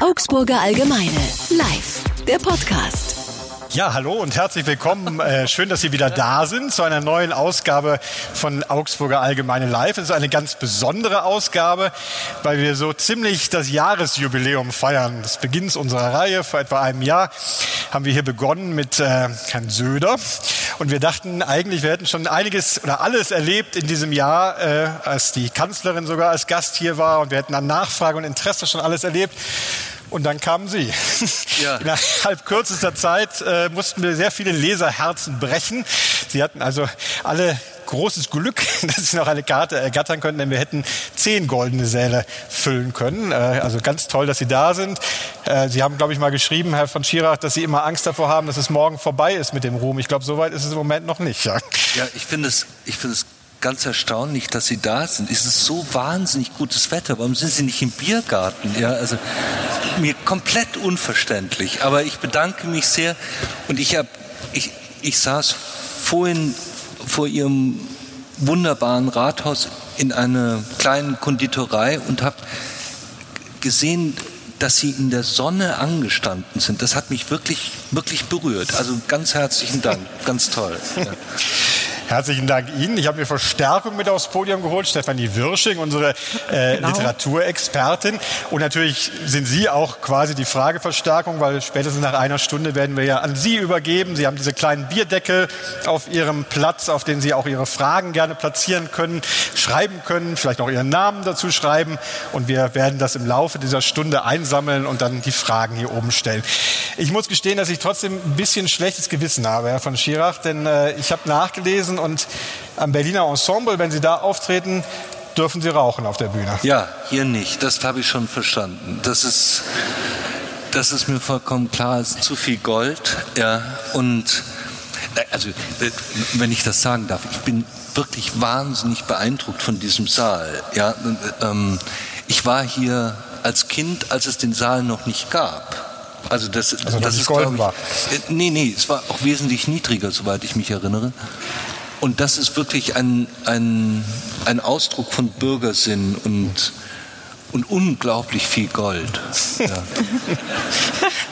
Augsburger Allgemeine. Live. Der Podcast. Ja, hallo und herzlich willkommen. Äh, schön, dass Sie wieder da sind zu einer neuen Ausgabe von Augsburger Allgemeine Live. Es ist eine ganz besondere Ausgabe, weil wir so ziemlich das Jahresjubiläum feiern. Das Beginns unserer Reihe vor etwa einem Jahr haben wir hier begonnen mit äh, Herrn Söder. Und wir dachten eigentlich, wir hätten schon einiges oder alles erlebt in diesem Jahr, äh, als die Kanzlerin sogar als Gast hier war. Und wir hätten an Nachfrage und Interesse schon alles erlebt. Und dann kamen Sie. Ja. Innerhalb kürzester Zeit äh, mussten wir sehr viele Leserherzen brechen. Sie hatten also alle großes Glück, dass Sie noch eine Karte ergattern könnten, denn wir hätten zehn goldene Säle füllen können. Äh, also ganz toll, dass Sie da sind. Äh, Sie haben, glaube ich, mal geschrieben, Herr von Schirach, dass Sie immer Angst davor haben, dass es morgen vorbei ist mit dem Ruhm. Ich glaube, so weit ist es im Moment noch nicht. Ja, ja ich finde es, ich finde es ganz erstaunlich, dass Sie da sind. Es ist so wahnsinnig gutes Wetter. Warum sind Sie nicht im Biergarten? Ja, also mir komplett unverständlich. Aber ich bedanke mich sehr und ich habe, ich, ich saß vorhin vor Ihrem wunderbaren Rathaus in einer kleinen Konditorei und habe gesehen, dass Sie in der Sonne angestanden sind. Das hat mich wirklich, wirklich berührt. Also ganz herzlichen Dank. Ganz toll. Ja. Herzlichen Dank Ihnen. Ich habe mir Verstärkung mit aufs Podium geholt. Stefanie Wirsching, unsere äh, genau. Literaturexpertin. Und natürlich sind Sie auch quasi die Frageverstärkung, weil spätestens nach einer Stunde werden wir ja an Sie übergeben. Sie haben diese kleinen Bierdeckel auf Ihrem Platz, auf denen Sie auch Ihre Fragen gerne platzieren können, schreiben können, vielleicht auch Ihren Namen dazu schreiben. Und wir werden das im Laufe dieser Stunde einsammeln und dann die Fragen hier oben stellen. Ich muss gestehen, dass ich trotzdem ein bisschen schlechtes Gewissen habe, Herr von Schirach, denn äh, ich habe nachgelesen, Und am Berliner Ensemble, wenn Sie da auftreten, dürfen Sie rauchen auf der Bühne. Ja, hier nicht. Das habe ich schon verstanden. Das ist, das ist mir vollkommen klar. Es ist zu viel Gold. Ja, und äh, also, äh, wenn ich das sagen darf, ich bin wirklich wahnsinnig beeindruckt von diesem Saal. Ja, ähm, ich war hier als Kind, als es den Saal noch nicht gab. Also das, also, das ist golden ich, war. Äh, nee, nee, es war auch wesentlich niedriger, soweit ich mich erinnere. Und das ist wirklich ein, ein, ein Ausdruck von Bürgersinn und, und unglaublich viel Gold. Ja.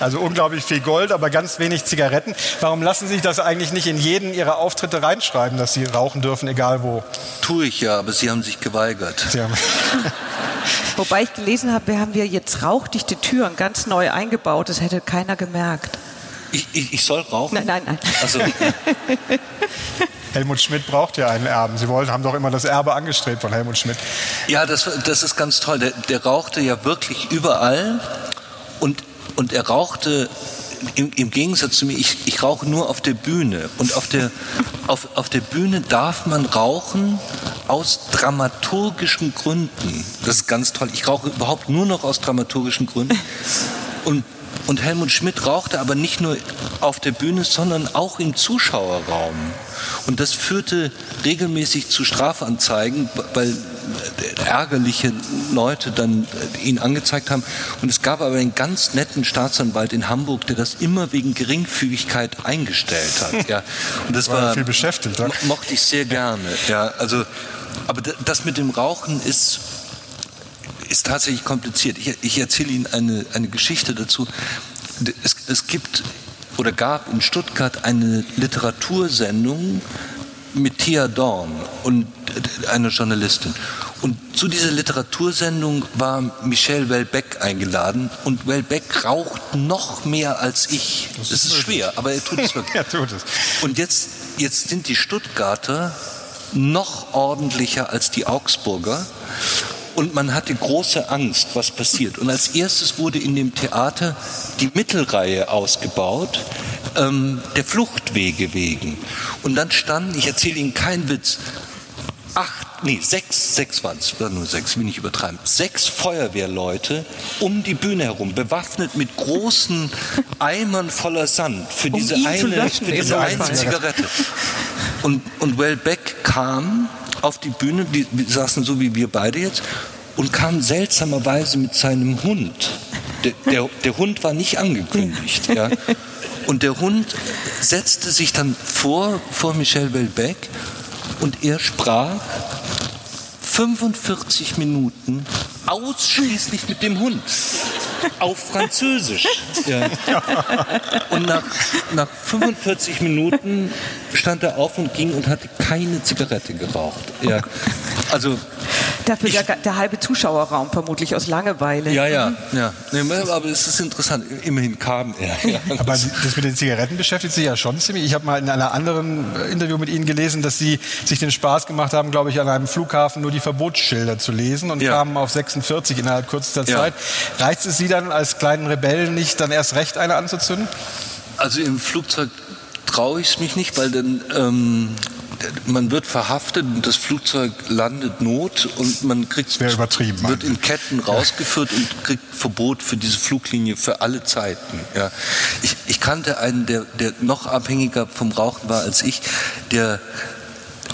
Also unglaublich viel Gold, aber ganz wenig Zigaretten. Warum lassen Sie sich das eigentlich nicht in jeden Ihrer Auftritte reinschreiben, dass Sie rauchen dürfen, egal wo? Tue ich ja, aber Sie haben sich geweigert. Sie haben Wobei ich gelesen habe, wir haben wir jetzt rauchdichte Türen ganz neu eingebaut. Das hätte keiner gemerkt. Ich, ich, ich soll rauchen? Nein, nein, nein. Also, Helmut Schmidt braucht ja einen Erben. Sie wollen, haben doch immer das Erbe angestrebt von Helmut Schmidt. Ja, das, das ist ganz toll. Der, der rauchte ja wirklich überall und, und er rauchte im, im, Gegensatz zu mir, ich, ich rauche nur auf der Bühne. Und auf der, auf, auf der Bühne darf man rauchen aus dramaturgischen Gründen. Das ist ganz toll. Ich rauche überhaupt nur noch aus dramaturgischen Gründen. Und und Helmut Schmidt rauchte aber nicht nur auf der Bühne, sondern auch im Zuschauerraum. Und das führte regelmäßig zu Strafanzeigen, weil ärgerliche Leute dann ihn angezeigt haben. Und es gab aber einen ganz netten Staatsanwalt in Hamburg, der das immer wegen Geringfügigkeit eingestellt hat. Ja. Und das war, war viel beschäftigt. Mo mochte ich sehr gerne. Ja, also, aber das mit dem Rauchen ist ist tatsächlich kompliziert. Ich, ich erzähle Ihnen eine, eine Geschichte dazu. Es, es gibt oder gab in Stuttgart eine Literatursendung mit Thea Dorn und einer Journalistin. Und zu dieser Literatursendung war Michel Welbeck eingeladen und Welbeck raucht noch mehr als ich. Das, das ist, schwer, aber er tut es wirklich. er tut es. Und jetzt, jetzt sind die Stuttgarter noch ordentlicher als die Augsburger und man hatte große Angst, was passiert. Und als erstes wurde in dem Theater die Mittelreihe ausgebaut, ähm, der Fluchtwege wegen. Und dann standen, ich erzähle Ihnen keinen Witz, acht, nee, sechs, sechs waren es, nur sechs, will nicht übertreiben, sechs Feuerwehrleute um die Bühne herum, bewaffnet mit großen Eimern voller Sand für um diese eine, löschen, für diese eine Zigarette. Und, und Wellbeck kam auf die Bühne, die, die saßen so wie wir beide jetzt, und kam seltsamerweise mit seinem Hund. Der, der, der Hund war nicht angekündigt. Ja. Und der Hund setzte sich dann vor, vor Michel Welbeck und er sprach 45 Minuten ausschließlich mit dem Hund. auf Französisch. Ja. Und nach, nach 45 Minuten stand er auf und ging und hatte keine Zigarette geraucht. Ja. Also Dafür der, der, halbe Zuschauerraum vermutlich aus Langeweile. Ja, ja, ja. Nee, aber es ist interessant. Immerhin kam er. Ja. Aber das mit den Zigaretten beschäftigt sich ja schon ziemlich. Ich habe mal in einer anderen Interview mit Ihnen gelesen, dass Sie sich den Spaß gemacht haben, glaube ich, an einem Flughafen nur die Verbotsschilder zu lesen und ja. kamen auf 46 innerhalb kürzester ja. Zeit. Reizt es Sie dann als kleinen Rebellen nicht, dann erst recht eine anzuzünden? Also im Flugzeug traue ich es mich nicht, weil dann ähm, man wird verhaftet und das Flugzeug landet not und man kriegt wird in Ketten rausgeführt und kriegt Verbot für diese Fluglinie für alle Zeiten. Ja. Ich, ich kannte einen, der, der noch abhängiger vom Rauchen war als ich, der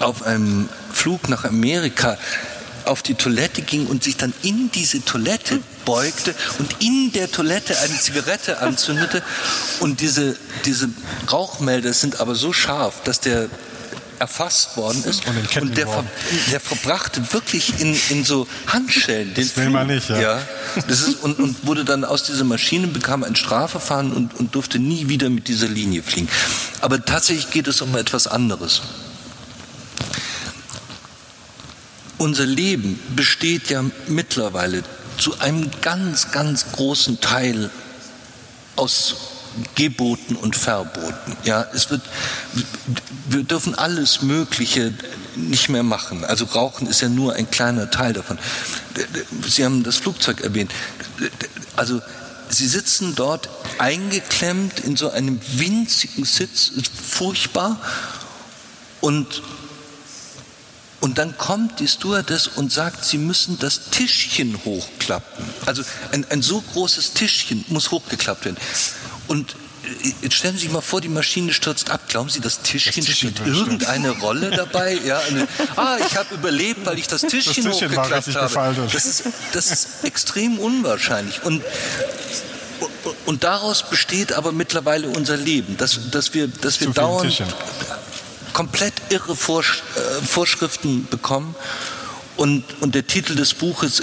auf einem Flug nach Amerika auf die Toilette ging und sich dann in diese Toilette beugte und in der Toilette eine Zigarette anzündete. Und diese, diese Rauchmelder sind aber so scharf, dass der erfasst worden ist. Und, und der, ver, der, verbrachte wirklich in, in so Handschellen den Das will man nicht, ja. ja das ist, und, und wurde dann aus dieser Maschine, bekam ein Strafverfahren und, und durfte nie wieder mit dieser Linie fliegen. Aber tatsächlich geht es um etwas anderes. Unser Leben besteht ja mittlerweile zu einem ganz, ganz großen Teil aus Geboten und Verboten. Ja, es wird, wir dürfen alles Mögliche nicht mehr machen. Also Rauchen ist ja nur ein kleiner Teil davon. Sie haben das Flugzeug erwähnt. Also Sie sitzen dort eingeklemmt in so einem winzigen Sitz, furchtbar. Und und dann kommt die Stewardess und sagt, sie müssen das Tischchen hochklappen. Also ein, ein so großes Tischchen muss hochgeklappt werden. Und äh, Jetzt stellen Sie sich mal vor, die Maschine stürzt ab. Glauben Sie, das Tischchen, das Tischchen spielt irgendeine Rolle dabei? Ja, eine, ah, ich habe überlebt, weil ich das Tischchen, das Tischchen hochgeklappt habe. Das ist, das ist extrem unwahrscheinlich. Und, und daraus besteht aber mittlerweile unser Leben, dass, dass wir, dass wir dauernd komplett irre äh, Vorschriften bekommen. Und, und der Titel des Buches,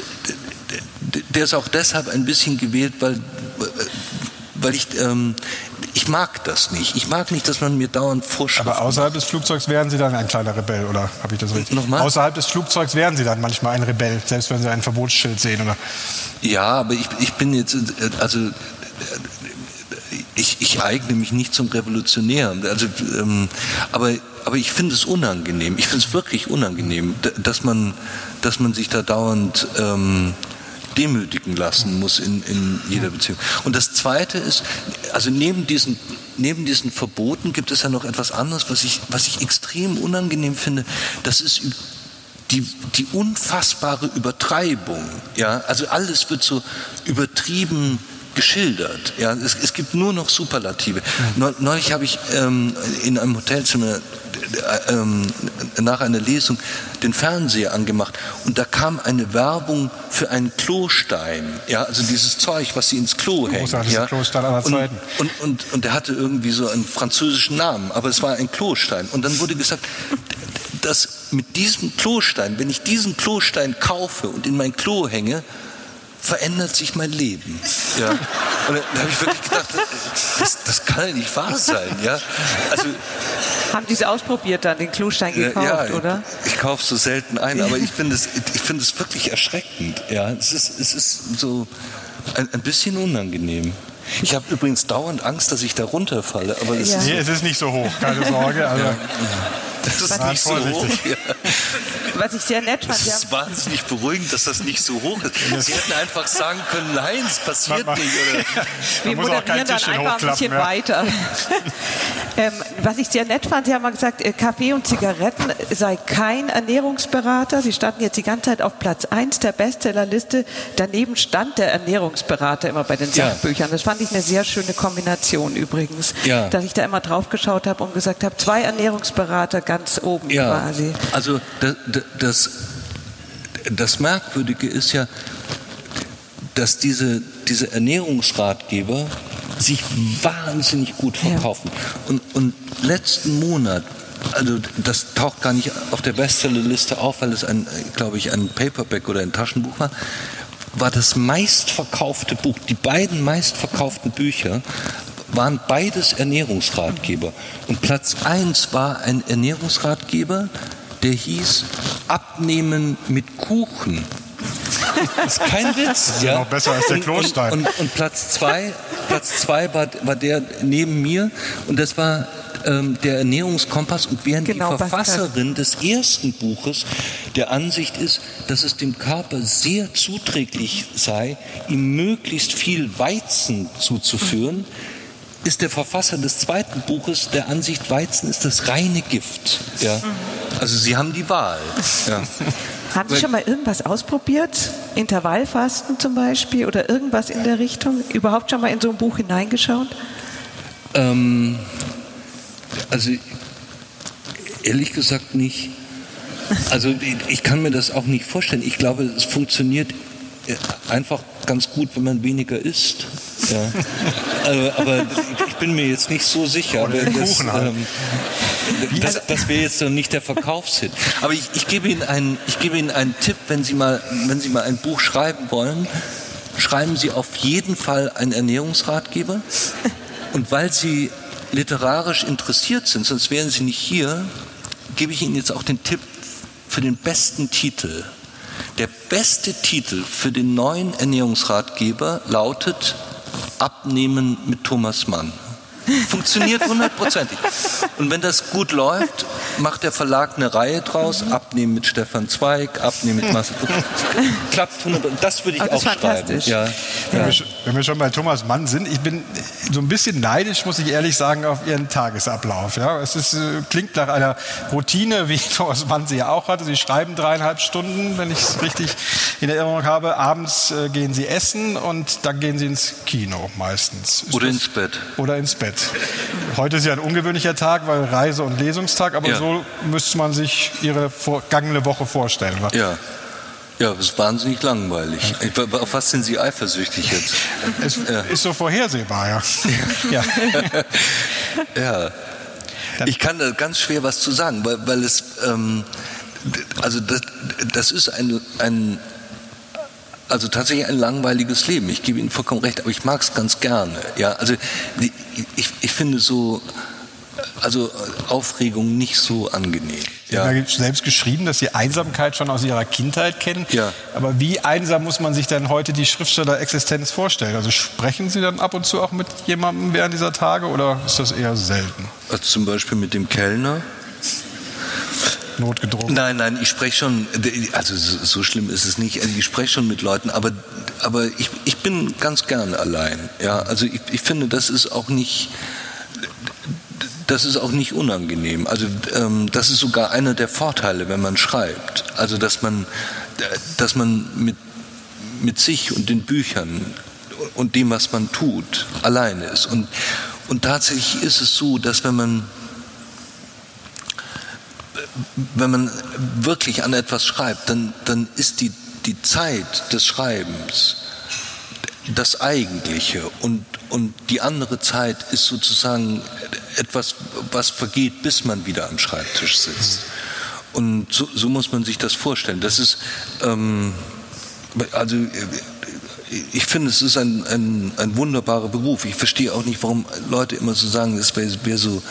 der ist auch deshalb ein bisschen gewählt, weil weil ich, ähm, ich mag das nicht. Ich mag nicht, dass man mir dauernd Vorschriften Aber außerhalb macht. des Flugzeugs wären Sie dann ein kleiner Rebell, oder habe ich das richtig? Nochmal? Außerhalb des Flugzeugs wären Sie dann manchmal ein Rebell, selbst wenn Sie ein Verbotsschild sehen, oder? Ja, aber ich, ich bin jetzt, äh, also ich, ich eigne mich nicht zum Revolutionär. Also, ähm, aber, aber ich finde es unangenehm. Ich finde es wirklich unangenehm, dass man, dass man sich da dauernd ähm, demütigen lassen muss in, in jeder Beziehung. Und das Zweite ist, also neben diesen, neben diesen Verboten gibt es ja noch etwas anderes, was ich, was ich extrem unangenehm finde. Das ist die, die unfassbare Übertreibung. Ja? Also alles wird so übertrieben geschildert. Ja, es, es, gibt nur noch Superlative. Neulich habe ich ähm, in einem Hotelzimmer ähm, nach einer Lesung den Fernseher angemacht und da kam eine Werbung für einen Klostein, ja, also dieses Zeug, was sie ins Klo hängt. Ja. Klostein aller Zeiten. Und, und, und, und der hatte irgendwie so einen französischen Namen, aber es war ein Klostein. Und dann wurde gesagt, dass mit diesem Klostein, wenn ich diesen Klostein kaufe und in mein Klo hänge, verändert sich mein Leben. Ja. Und da habe ich wirklich gedacht, das, das, kann ja nicht wahr sein. Ja. Also, Haben die es ausprobiert dann, den Klostein gekauft, ja, oder? Ich, ich kaufe so selten ein, aber ich finde es, ich finde es wirklich erschreckend. Ja. Es, ist, es ist so ein, ein bisschen unangenehm. Ich habe übrigens dauernd Angst, dass ich da runterfalle. Aber es, ja. ist, nee, es ist nicht so hoch, keine Sorge. Also. Ja. Das ist nicht so hoch. Ja. Was ich sehr nett fand. Das ist wahnsinnig beruhigend, dass das nicht so hoch ist. Sie hätten einfach sagen können, nein, es passiert man, nicht. Oder? Wir moderieren dann einfach ein bisschen ja. weiter. ähm, was ich sehr nett fand, Sie haben mal gesagt, äh, Kaffee und Zigaretten sei kein Ernährungsberater. Sie standen jetzt die ganze Zeit auf Platz 1 der Bestsellerliste. Daneben stand der Ernährungsberater immer bei den Sachbüchern. Das fand ich eine sehr schöne Kombination übrigens. Ja. Dass ich da immer drauf geschaut habe und gesagt habe, zwei Ernährungsberater ganz ganz oben ja, quasi. Also das, das, das Merkwürdige ist ja, dass diese, diese Ernährungsratgeber sich wahnsinnig gut verkaufen. Ja. Und, und letzten Monat, also das taucht gar nicht auf der Bestsellerliste auf, weil es ein, glaube ich, ein Paperback oder ein Taschenbuch war, war das meistverkaufte Buch. Die beiden meistverkauften Bücher waren beides Ernährungsratgeber. Und Platz 1 war ein Ernährungsratgeber, der hieß Abnehmen mit Kuchen. Das ist kein Witz. Das ist ja. noch besser als der Klostein. Und, und, und Platz zwei, Platz zwei war, war der neben mir und das war ähm, der Ernährungskompass und während genau, die Verfasserin des ersten Buches der Ansicht ist, dass es dem Körper sehr zuträglich sei, ihm möglichst viel Weizen zuzuführen, ist der Verfasser des zweiten Buches der Ansicht, Weizen ist das reine Gift. Ja? Also Sie haben die Wahl. Ja. Haben Sie schon mal irgendwas ausprobiert? Intervallfasten zum Beispiel oder irgendwas in der Richtung? Überhaupt schon mal in so ein Buch hineingeschaut? Ähm, also ehrlich gesagt nicht. Also ich kann mir das auch nicht vorstellen. Ich glaube, es funktioniert äh, einfach ganz gut, wenn man weniger isst. Ja. Also, aber ich bin mir jetzt nicht so sicher. Das, halt. ähm, das, das wäre jetzt noch nicht der Verkaufshit. Aber ich, ich, gebe Ihnen einen, ich gebe Ihnen einen Tipp, wenn Sie, mal, wenn Sie mal ein Buch schreiben wollen, schreiben Sie auf jeden Fall einen Ernährungsratgeber. Und weil Sie literarisch interessiert sind, sonst wären Sie nicht hier, gebe ich Ihnen jetzt auch den Tipp für den besten Titel. Der beste Titel für den neuen Ernährungsratgeber lautet Abnehmen mit Thomas Mann. Funktioniert hundertprozentig. Und wenn das gut läuft, macht der Verlag eine Reihe draus. Abnehmen mit Stefan Zweig, abnehmen mit Marcel. Klappt hundertprozentig. Das würde ich das auch schreiben. Ja, ja. Wenn, wir, wenn, wir, schon bei Thomas Mann sind, ich bin so ein bisschen neidisch, muss ich ehrlich sagen, auf Ihren Tagesablauf. Ja, es ist, äh, klingt nach einer Routine, wie Thomas Mann sie ja auch hatte. Sie schreiben dreieinhalb Stunden, wenn ich es richtig in Erinnerung habe. Abends äh, gehen Sie essen und dann gehen Sie ins Kino meistens. Ist oder das, ins Bett. Oder ins Bett. Heute ist ja ein ungewöhnlicher Tag, weil Reise- und Lesungstag, aber ja. so müsste man sich Ihre vergangene Woche vorstellen. Was? Ja. Ja, das ist wahnsinnig langweilig. Auf was sind Sie eifersüchtig jetzt? Es ja. ist so vorhersehbar, ja. ja. ja. Ich kann da ganz schwer was zu sagen, weil, weil es, ähm, also das, das ist ein, ein also tatsächlich ein langweiliges Leben. Ich gebe Ihnen vollkommen recht, aber ich mag es ganz gerne. Ja, also ich, ich finde so, also Aufregung nicht so angenehm. Sie ja. haben ja selbst geschrieben, dass Sie Einsamkeit schon aus Ihrer Kindheit kennen. Ja. Aber wie einsam muss man sich denn heute die Schriftstellerexistenz vorstellen? Also sprechen Sie dann ab und zu auch mit jemandem während dieser Tage oder ist das eher selten? Also zum Beispiel mit dem Kellner notgedrungen? Nein, nein, ich spreche schon, also so schlimm ist es nicht, also ich spreche schon mit Leuten, aber, aber ich, ich bin ganz gerne allein. Ja, also ich, ich finde, das ist auch nicht, das ist auch nicht unangenehm. Also ähm, das ist sogar einer der Vorteile, wenn man schreibt. Also dass man, dass man mit, mit sich und den Büchern und dem, was man tut, alleine ist. Und, und tatsächlich ist es so, dass wenn man wenn man wirklich an etwas schreibt, dann, dann ist die, die Zeit des Schreibens das Eigentliche und, und die andere Zeit ist sozusagen etwas, was vergeht, bis man wieder am Schreibtisch sitzt. Und so, so muss man sich das vorstellen. Das ist, ähm, also ich finde, es ist ein, ein, ein wunderbarer Beruf. Ich verstehe auch nicht, warum Leute immer so sagen, es wäre wär so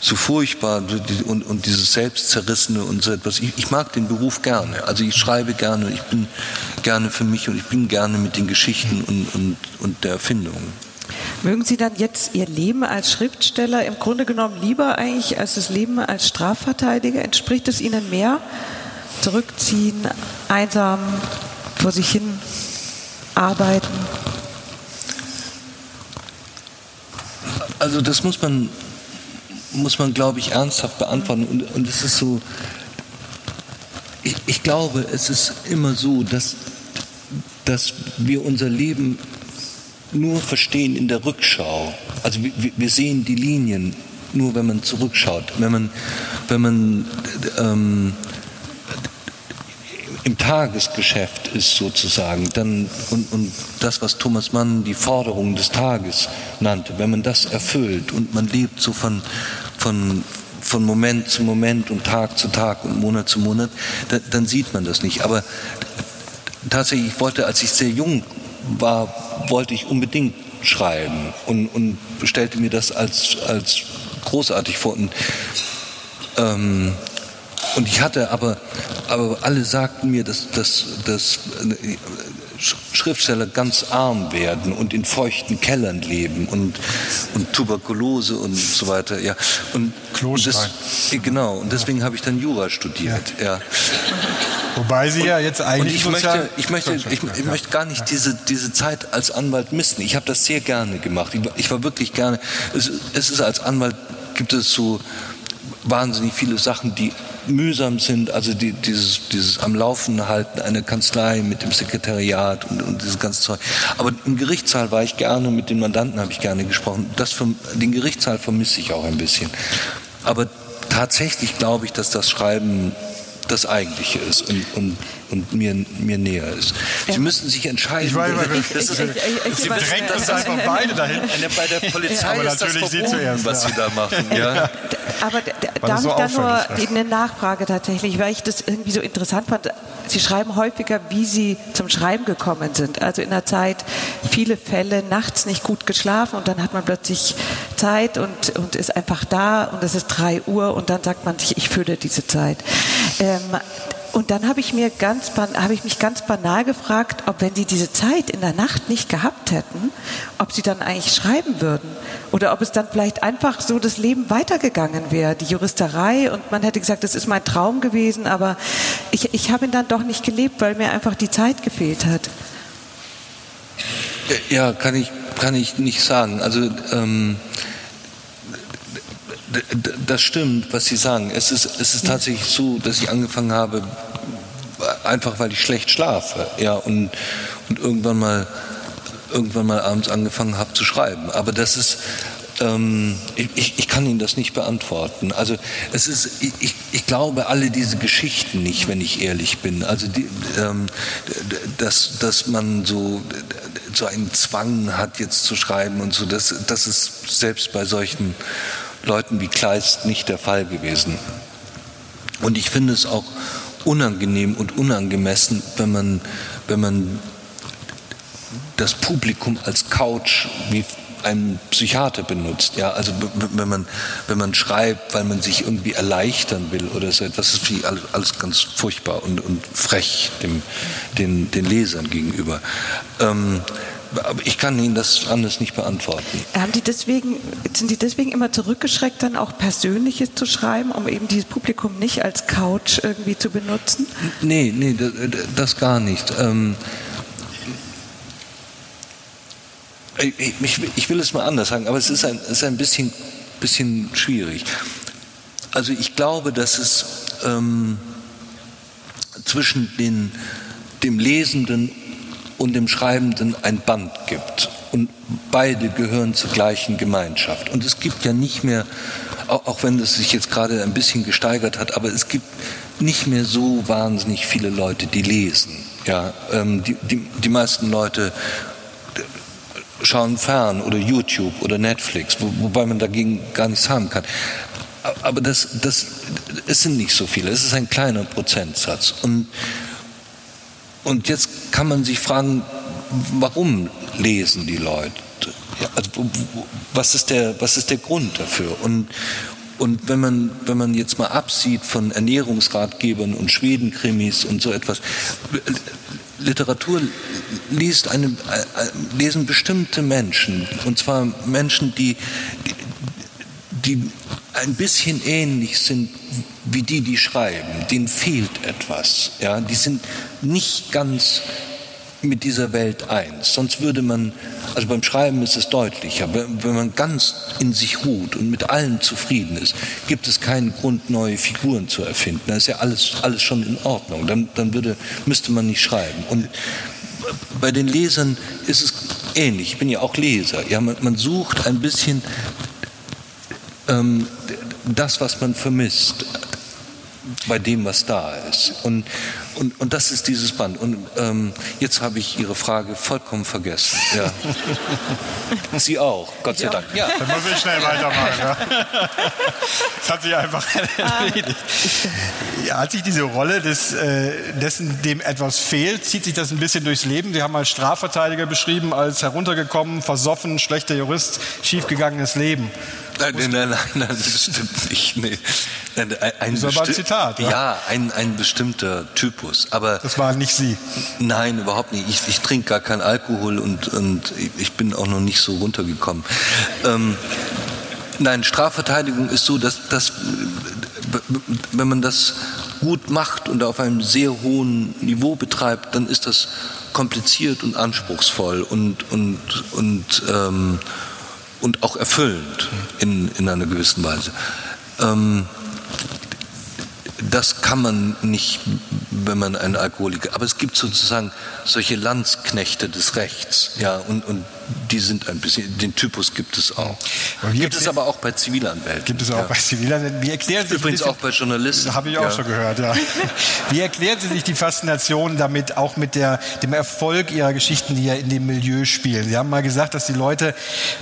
so furchtbar und, und dieses Selbstzerrissene und so etwas. Ich, ich, mag den Beruf gerne. Also ich schreibe gerne, ich bin gerne für mich und ich bin gerne mit den Geschichten und, und, und der Erfindung. Mögen Sie dann jetzt Ihr Leben als Schriftsteller im Grunde genommen lieber eigentlich als das Leben als Strafverteidiger? Entspricht es Ihnen mehr? Zurückziehen, einsam, vor sich hin arbeiten? Also das muss man muss man, glaube ich, ernsthaft beantworten. Und, und es ist so, ich, ich glaube, es ist immer so, dass, dass wir unser Leben nur verstehen in der Rückschau. Also wir, wir sehen die Linien nur, wenn man zurückschaut. Wenn man, wenn man ähm, im Tagesgeschäft ist sozusagen, dann, und, und das, was Thomas Mann die Forderung des Tages nannte, wenn man das erfüllt und man lebt so von, von, von Moment zu Moment und Tag zu Tag und Monat zu Monat, dann, dann sieht man das nicht. Aber tatsächlich, ich wollte, als ich sehr jung war, wollte ich unbedingt schreiben und, und stellte mir das als, als großartig vor. Und, ähm, und ich hatte aber, aber alle sagten mir, dass, dass, dass Schriftsteller ganz arm werden und in feuchten Kellern leben und, und Tuberkulose und so weiter. Ja. Und, und das, genau, und deswegen habe ich dann Jura studiert. Ja. ja. Wobei Sie ja jetzt eigentlich. Und ich möchte, ich möchte, ich, ich möchte gar nicht diese, diese Zeit als Anwalt missen. Ich habe das sehr gerne gemacht. Ich, ich war wirklich gerne. Es, es ist als Anwalt gibt es so wahnsinnig viele Sachen, die mühsam sind, also die, dieses, dieses am Laufen halten, eine Kanzlei mit dem Sekretariat und, und dieses ganze Zeug. Aber im Gerichtssaal war ich gerne, mit den Mandanten habe ich gerne gesprochen. Das, den Gerichtssaal vermisse ich auch ein bisschen. Aber tatsächlich glaube ich, dass das Schreiben das Eigentliche ist und, und, und mir, mir näher ist. Sie ja. müssen sich entscheiden. Ich weiß, das ist, Sie drängt das einfach beide dahin. Bei der Polizei aber ist natürlich das Sie zuerst, was ja. Sie da machen. Ja. Aber darf so ich da nur eine Nachfrage tatsächlich, weil ich das irgendwie so interessant fand. Sie schreiben häufiger, wie Sie zum Schreiben gekommen sind. Also in der Zeit viele Fälle nachts nicht gut geschlafen und dann hat man plötzlich Zeit und, und ist einfach da und es ist drei Uhr und dann sagt man sich, ich fühle diese Zeit. Ähm, und dann habe ich, habe ich mich ganz banal gefragt, ob wenn Sie diese Zeit in der Nacht nicht gehabt hätten, ob Sie dann eigentlich schreiben würden. Oder ob es dann vielleicht einfach so das Leben weitergegangen wäre, die Juristerei. Und man hätte gesagt, das ist mein Traum gewesen, aber ich, ich habe ihn dann doch nicht gelebt, weil mir einfach die Zeit gefehlt hat. Ja, kann ich, kann ich nicht sagen. Also ähm, das stimmt, was Sie sagen. Es ist, es ist tatsächlich so, dass ich angefangen habe, einfach weil ich schlecht schlafe, ja, und, und irgendwann mal irgendwann mal abends angefangen habe zu schreiben. Aber das ist, ähm, ich, ich, kann Ihnen das nicht beantworten. Also es ist, ich, ich, glaube alle diese Geschichten nicht, wenn ich ehrlich bin. Also die, ähm, dass, dass man so so einen Zwang hat, jetzt zu schreiben und so, das, das ist selbst bei solchen Leuten wie Kleist nicht der Fall gewesen. Und ich finde es auch unangenehm und unangemessen, wenn man, wenn man das Publikum als Couch wie ein Psychiater benutzt. Ja, also wenn man, wenn man schreibt, weil man sich irgendwie erleichtern will oder so etwas, ist wie alles ganz furchtbar und, und frech dem, den, den Lesern gegenüber. Ähm, aber ich kann Ihnen das anders nicht beantworten. Haben die deswegen, sind die deswegen immer zurückgeschreckt, dann auch Persönliches zu schreiben, um eben dieses Publikum nicht als Couch irgendwie zu benutzen? Nee, nee, das, das gar nicht. Ähm, ich, ich, will es mal anders sagen, aber es ist ein, es ist ein bisschen, bisschen schwierig. Also ich glaube, dass es ähm, zwischen den, dem Lesenden und dem Schreibenden ein Band gibt. Und beide gehören zur gleichen Gemeinschaft. Und es gibt ja nicht mehr, auch wenn es sich jetzt gerade ein bisschen gesteigert hat, aber es gibt nicht mehr so wahnsinnig viele Leute, die lesen. Ja, ähm, die, die, die meisten Leute schauen fern oder YouTube oder Netflix, wo, wobei man dagegen gar nichts haben kann. Aber das, das, es sind nicht so viele, es ist ein kleiner Prozentsatz. Und und jetzt kann man sich fragen, warum lesen die Leute? Ja, also, was, ist der, was ist der Grund dafür? Und, und wenn man, wenn man jetzt mal absieht von Ernährungsratgebern und Schwedenkrimis und so etwas, Literatur liest eine, äh, lesen bestimmte Menschen, und zwar Menschen, die, die, die ein bisschen ähnlich sind wie die, die schreiben. Denen fehlt etwas. Ja? Die sind nicht ganz mit dieser Welt eins. Sonst würde man, also beim Schreiben ist es deutlicher, wenn man ganz in sich ruht und mit allen zufrieden ist, gibt es keinen Grund, neue Figuren zu erfinden. Da ist ja alles, alles schon in Ordnung. Dann, dann würde, müsste man nicht schreiben. Und bei den Lesern ist es ähnlich. Ich bin ja auch Leser. Ja, man, man sucht ein bisschen ähm, das, was man vermisst. Bei dem, was da ist. Und, und, und das ist dieses Band. Und ähm, jetzt habe ich Ihre Frage vollkommen vergessen. Ja. Sie auch, Gott sei Dank. Ja. Dann muss ich schnell weitermachen. Ja. Das hat sich einfach erledigt. Ja, hat sich diese Rolle des, äh, dessen, dem etwas fehlt, zieht sich das ein bisschen durchs Leben. Sie haben als Strafverteidiger beschrieben, als heruntergekommen, versoffen, schlechter Jurist, schiefgegangenes Leben. Nein, nein, nein, nein, das stimmt nicht. Nee. Ein, ein das war ein Zitat. Ja, ja ein, ein bestimmter Typus. Aber das waren nicht Sie. Nein, überhaupt nicht. Ich, ich trinke gar keinen Alkohol und, und ich bin auch noch nicht so runtergekommen. Ähm, nein, Strafverteidigung ist so, dass, dass wenn man das gut macht und auf einem sehr hohen Niveau betreibt, dann ist das kompliziert und anspruchsvoll und, und, und ähm, und auch erfüllend in, in einer gewissen Weise. Ähm, das kann man nicht, wenn man ein Alkoholiker. Aber es gibt sozusagen solche Landsknechte des Rechts, ja, und, und die sind ein bisschen, den Typus gibt es auch. gibt es aber auch bei Zivilanwälten. Gibt es auch ja. bei Zivilanwälten. Wie erklären Sie Übrigens auch bei Journalisten. Habe ich auch ja. schon gehört, ja. Wie erklären Sie sich die Faszination damit, auch mit der, dem Erfolg Ihrer Geschichten, die ja in dem Milieu spielen? Sie haben mal gesagt, dass die Leute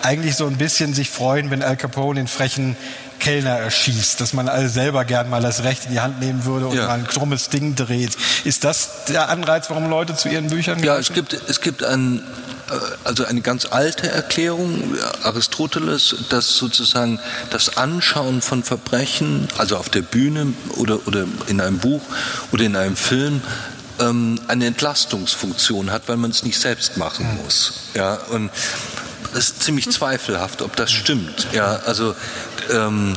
eigentlich so ein bisschen sich freuen, wenn Al Capone den frechen Kellner erschießt, dass man also selber gern mal das Recht in die Hand nehmen würde und ja. mal ein krummes Ding dreht. Ist das der Anreiz, warum Leute zu ihren Büchern Ja, es gibt, es gibt ein, äh, also eine ganz alte Erklärung Aristoteles, dass sozusagen das Anschauen von Verbrechen, also auf der Bühne oder, oder in einem Buch oder in einem Film, ähm, eine Entlastungsfunktion hat, weil man es nicht selbst machen hm. muss. Ja, und es ist ziemlich zweifelhaft, ob das stimmt. Ja, also ähm,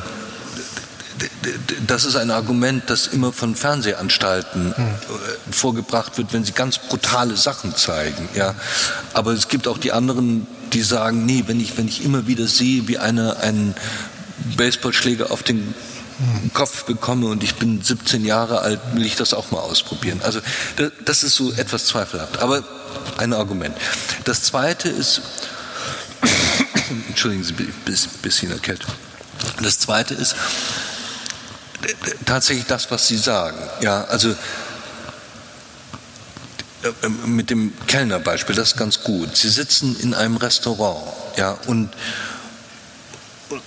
das ist ein Argument, das immer von Fernsehanstalten äh, vorgebracht wird, wenn sie ganz brutale Sachen zeigen. Ja. Aber es gibt auch die anderen, die sagen, nee, wenn ich, wenn ich immer wieder sehe, wie einer einen Baseballschläger auf den Kopf bekomme und ich bin 17 Jahre alt, will ich das auch mal ausprobieren. Also das ist so etwas zweifelhaft, aber ein Argument. Das zweite ist, entschuldigen Sie, ein bisschen erkältet. Das Zweite ist tatsächlich das, was Sie sagen. Ja, also äh, mit dem Kellnerbeispiel, das ist ganz gut. Sie sitzen in einem Restaurant, ja, und,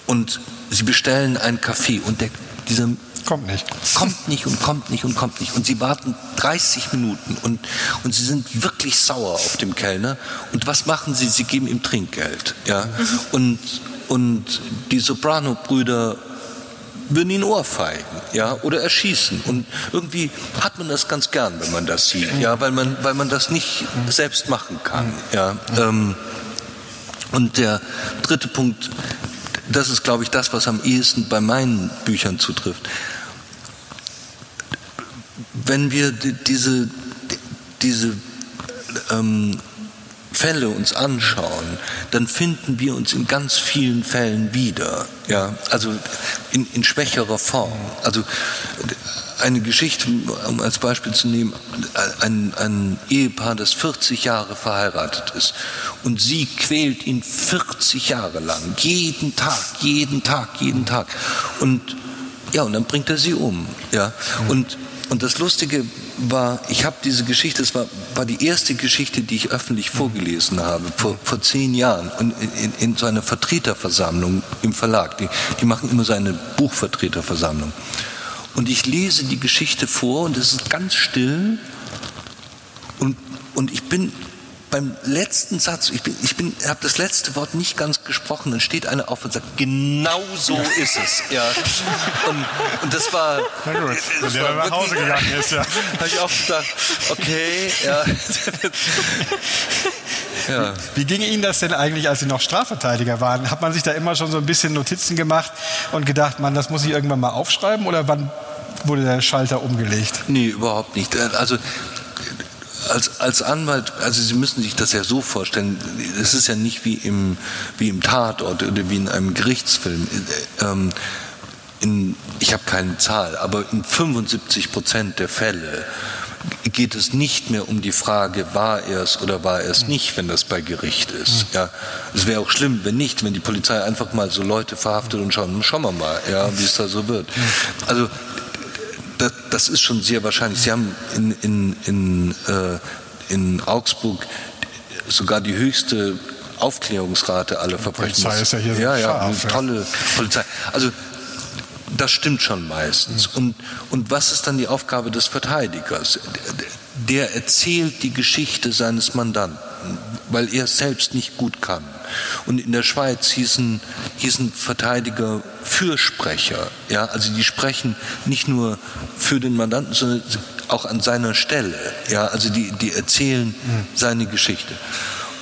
und Sie bestellen einen Kaffee und der, dieser kommt nicht. Kommt nicht und kommt nicht und kommt nicht. Und Sie warten 30 Minuten und, und Sie sind wirklich sauer auf dem Kellner. Und was machen Sie? Sie geben ihm Trinkgeld, ja, mhm. und und die Soprano-Brüder würden ihn ohrfeigen, ja, oder erschießen. Und irgendwie hat man das ganz gern, wenn man das sieht, ja, weil man, weil man das nicht selbst machen kann, ja. Ähm, und der dritte Punkt, das ist, glaube ich, das, was am ehesten bei meinen Büchern zutrifft. Wenn wir diese, diese ähm, Fälle uns anschauen, dann finden wir uns in ganz vielen Fällen wieder. Ja, also in, in schwächerer Form. Also eine Geschichte, um als Beispiel zu nehmen, ein, ein, Ehepaar, das 40 Jahre verheiratet ist und sie quält ihn 40 Jahre lang, jeden Tag, jeden Tag, jeden Tag. Und ja, und dann bringt er sie um. Ja, und, und das Lustige war, ich habe diese Geschichte, es war, war die erste Geschichte, die ich öffentlich vorgelesen habe, vor, vor zehn Jahren, und in, in, so einer Vertreterversammlung im Verlag. Die, die machen immer so eine Buchvertreterversammlung. Und ich lese die Geschichte vor und es ist ganz still und, und ich bin beim letzten Satz, ich, bin, ich bin, habe das letzte Wort nicht ganz gesprochen, dann steht einer auf und sagt, genau so ist es. Ja. Und, und das war. Na gut, wenn der dann nach Hause gegangen ist, ja. Habe ich auch gedacht, okay, ja. ja. Wie ging Ihnen das denn eigentlich, als Sie noch Strafverteidiger waren? Hat man sich da immer schon so ein bisschen Notizen gemacht und gedacht, man, das muss ich irgendwann mal aufschreiben oder wann wurde der Schalter umgelegt? Nee, überhaupt nicht. Also als, als Anwalt, also Sie müssen sich das ja so vorstellen, es ist ja nicht wie im, wie im Tatort oder wie in einem Gerichtsfilm. Ähm, in, ich habe keine Zahl, aber in 75 Prozent der Fälle geht es nicht mehr um die Frage, war er es oder war er es nicht, wenn das bei Gericht ist. Ja, es wäre auch schlimm, wenn nicht, wenn die Polizei einfach mal so Leute verhaftet und schauen, schauen wir mal, ja, wie es da so wird. Also das, das, ist schon sehr wahrscheinlich. Sie haben in, in, in, äh, in Augsburg sogar die höchste Aufklärungsrate aller Verbrechen. Polizei ist ja hier ja, ja, scharf, tolle Polizei. Also das stimmt schon meistens. Mhm. Und, und was ist dann die Aufgabe des Verteidigers? Der erzählt die Geschichte seines Mandanten, weil er es selbst nicht gut kann. Und in der Schweiz hießen, hießen Verteidiger Fürsprecher. Ja, also die sprechen nicht nur für den Mandanten, sondern auch an seiner Stelle. Ja, also die, die erzählen mhm. seine Geschichte.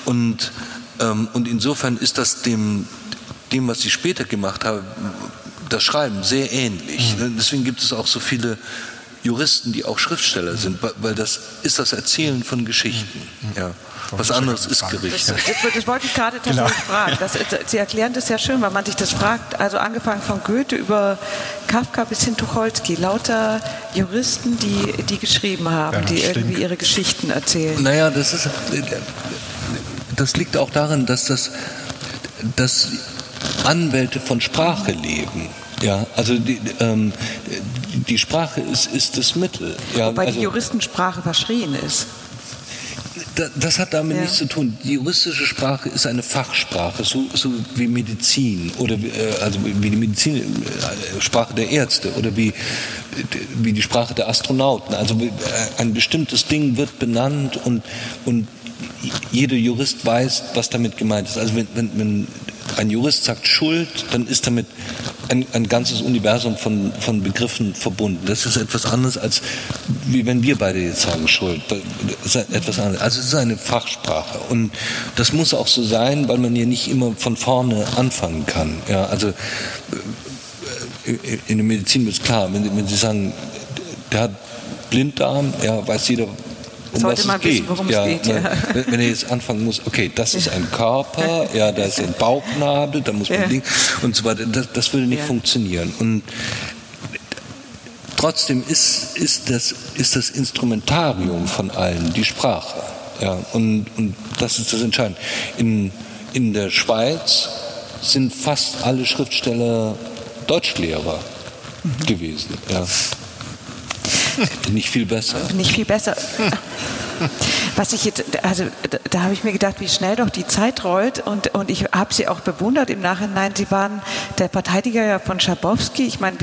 Und, ähm, und insofern ist das dem, dem, was sie später gemacht haben, das Schreiben sehr ähnlich. Mhm. Deswegen gibt es auch so viele Juristen, die auch Schriftsteller sind, weil das ist das Erzählen von Geschichten. Mhm. Ja. Was anderes ist Gericht. Das, das, das, wollte ich gerade genau. tatsächlich genau. fragen. Das, Sie erklären das ja schön, weil man sich das fragt. Also angefangen von Goethe über Kafka bis hin Tucholsky. Lauter Juristen, die, die geschrieben haben, ja, die stimmt. irgendwie ihre Geschichten erzählen. Naja, das ist, das liegt auch daran, dass das, dass Anwälte von Sprache leben. Ja, also die, ähm, die Sprache ist, ist das Mittel. Ja, Wobei also, die Juristensprache verschrien ist. Das hat damit ja. nichts zu tun. Die juristische Sprache ist eine Fachsprache, so, so wie Medizin oder äh, also wie die Medizinsprache äh, der Ärzte oder wie, wie die Sprache der Astronauten. Also äh, ein bestimmtes Ding wird benannt und, und jeder Jurist weiß, was damit gemeint ist. Also wenn, wenn, wenn ein Jurist sagt Schuld, dann ist damit ein, ein ganzes Universum von, von Begriffen verbunden. Das ist etwas anderes, als wie wenn wir beide jetzt sagen Schuld. Das ist etwas anderes. Also es ist eine Fachsprache. Und das muss auch so sein, weil man ja nicht immer von vorne anfangen kann. Ja, also äh, in der Medizin es klar, wenn, wenn Sie sagen, der hat Blinddarm, ja, weiß jeder, Sollte man wissen, worum ja, es geht. Ja. Wenn er jetzt anfangen muss, okay, das ist ein Körper, ja, da ist ein Bauchnabel, da muss man ja. Ding und so weiter. Das, das würde nicht funktionieren. Und trotzdem ist, ist, das, ist das Instrumentarium von allen die Sprache. Ja, und, und das ist das Entscheidende. In, in der Schweiz sind fast alle Schriftsteller Deutschlehrer mhm. gewesen. Ja. Nicht viel besser. Nicht viel besser. Was ich jetzt, also da, da habe ich mir gedacht, wie schnell doch die Zeit rollt und, und ich habe sie auch bewundert im Nachhinein. Sie waren der Verteidiger von Schabowski. Ich meine,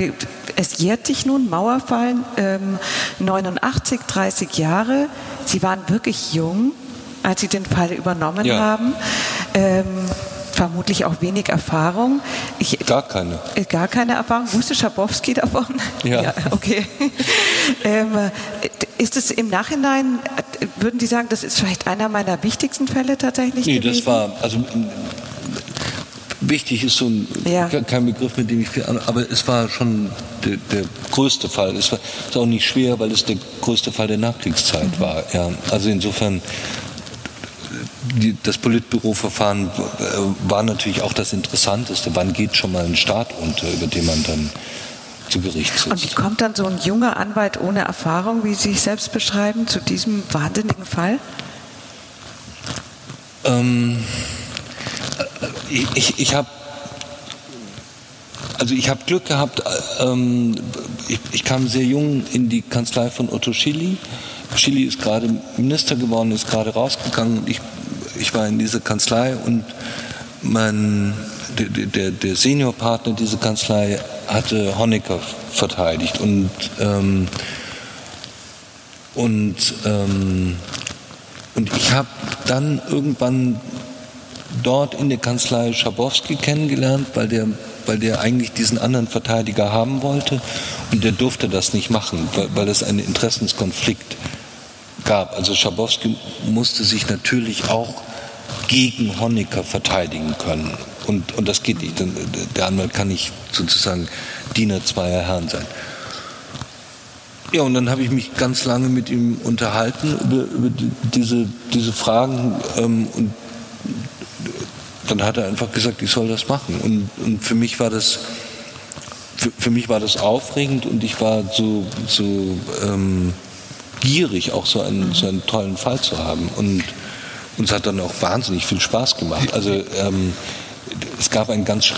es jährt sich nun, Mauerfall, ähm, 89, 30 Jahre. Sie waren wirklich jung, als Sie den Fall übernommen ja. haben. Ähm, vermutlich auch wenig Erfahrung. Ich, gar keine. Äh, gar keine Erfahrung. Wusste Schabowski davon? Ja. ja okay. ähm, ist es im Nachhinein, würden Sie sagen, das ist vielleicht einer meiner wichtigsten Fälle tatsächlich? Nee, gewesen? das war, also wichtig ist so ein, ja. kein Begriff, mit dem ich viel, aber es war schon der, der größte Fall. Es war ist auch nicht schwer, weil es der größte Fall der Nachkriegszeit mhm. war. Ja, also insofern die, das Politbüroverfahren äh, war natürlich auch das Interessanteste. Wann geht schon mal ein Staat unter, über den man dann zu Gericht sitzt? Und wie kommt dann so ein junger Anwalt ohne Erfahrung, wie Sie sich selbst beschreiben, zu diesem wahnsinnigen Fall? Ähm, äh, ich, ich habe also ich habe Glück gehabt. Äh, ähm, ich, ich, kam sehr jung in die Kanzlei von Otto Schilly. Schilly ist gerade Minister geworden, ist gerade rausgegangen. Ich ich war in dieser Kanzlei und mein, der, der, der Seniorpartner dieser Kanzlei hatte Honecker verteidigt und ähm, und ähm, und ich habe dann irgendwann dort in der Kanzlei Schabowski kennengelernt, weil der weil der eigentlich diesen anderen Verteidiger haben wollte und der durfte das nicht machen, weil, weil es einen Interessenskonflikt gab. Also Schabowski musste sich natürlich auch gegen Honecker verteidigen können. Und, und das geht nicht. Der Anwalt kann nicht sozusagen Diener zweier Herren sein. Ja, und dann habe ich mich ganz lange mit ihm unterhalten über, über diese, diese Fragen. Ähm, und dann hat er einfach gesagt, ich soll das machen. Und, und für mich war das für, für, mich war das aufregend und ich war so, so ähm, gierig, auch so einen, so einen tollen Fall zu haben. Und uns hat dann auch wahnsinnig viel Spaß gemacht. Also ähm, es gab einen ganz sch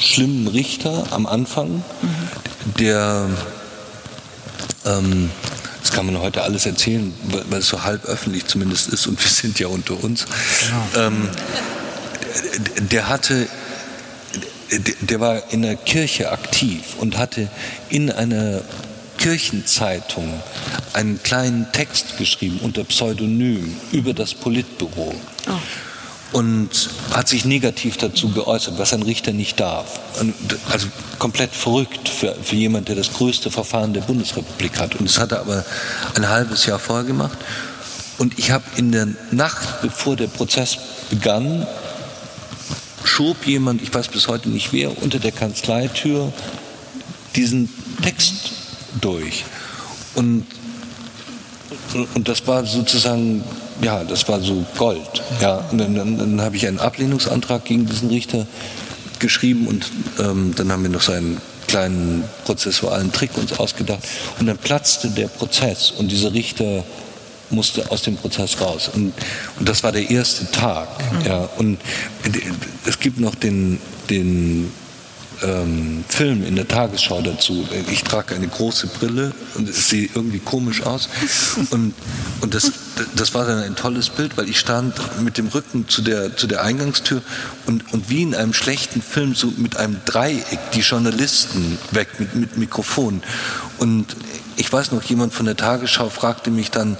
schlimmen Richter am Anfang, der ähm, das kann man heute alles erzählen, weil es so halb öffentlich zumindest ist und wir sind ja unter uns. Genau. Ähm, der hatte, der war in der Kirche aktiv und hatte in einer Kirchenzeitung einen kleinen Text geschrieben unter Pseudonym über das Politbüro. Oh und hat sich negativ dazu geäußert, was ein Richter nicht darf. Also komplett verrückt für, für jemand, der das größte Verfahren der Bundesrepublik hat. Und das hat er aber ein halbes Jahr vorher gemacht. Und ich habe in der Nacht, bevor der Prozess begann, schob jemand, ich weiß bis heute nicht wer, unter der Kanzleitür diesen Text durch. Und, und das war sozusagen, ja, das war so Gold. Ja, und dann, dann, dann habe ich einen Ablehnungsantrag gegen diesen Richter geschrieben und ähm, dann haben wir noch so einen kleinen prozessualen Trick uns ausgedacht und dann platzte der Prozess und dieser Richter musste aus dem Prozess raus. Und, und das war der erste Tag. Mhm. Ja. Und es gibt noch den, den ähm, Film in der Tagesschau dazu. Ich trage eine große Brille und es sieht irgendwie komisch aus. Und, und das, das war dann ein tolles Bild, weil ich stand mit dem Rücken zu der, zu der Eingangstür und, und wie in einem schlechten Film so mit einem Dreieck die Journalisten weg mit, mit Mikrofon. Und ich weiß noch, jemand von der Tagesschau fragte mich dann,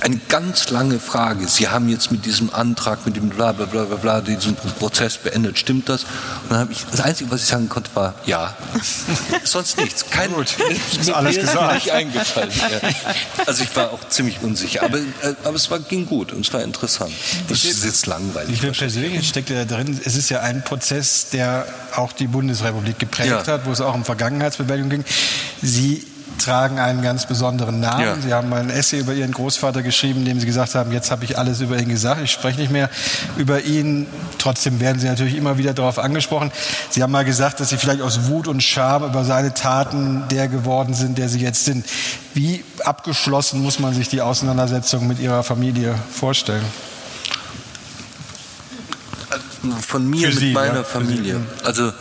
eine ganz lange Frage. Sie haben jetzt mit diesem Antrag, mit dem bla bla bla bla, bla diesen Prozess beendet. Stimmt das? Und dann habe ich, das Einzige, was ich sagen konnte, war ja. Sonst nichts. Kein, Gut, ist alles gesagt. Nicht eingefallen. Ja. Also ich war auch ziemlich unsicher. Aber, äh, aber es war, ging gut und es war interessant. Das ist jetzt langweilig. Ich finde persönlich steckt ja drin, es ist ja ein Prozess, der auch die Bundesrepublik geprägt ja. hat, wo es auch um Vergangenheitsbewältigung ging. Sie tragen einen ganz besonderen Namen. Ja. Sie haben ein Essay über Ihren Großvater geschrieben, in dem Sie gesagt haben, jetzt habe ich alles über ihn gesagt, ich spreche nicht mehr über ihn. Trotzdem werden Sie natürlich immer wieder darauf angesprochen. Sie haben mal gesagt, dass Sie vielleicht aus Wut und Scham über seine Taten der geworden sind, der Sie jetzt sind. Wie abgeschlossen muss man sich die Auseinandersetzung mit Ihrer Familie vorstellen? Von mir Für mit Sie, meiner ja. Familie. Also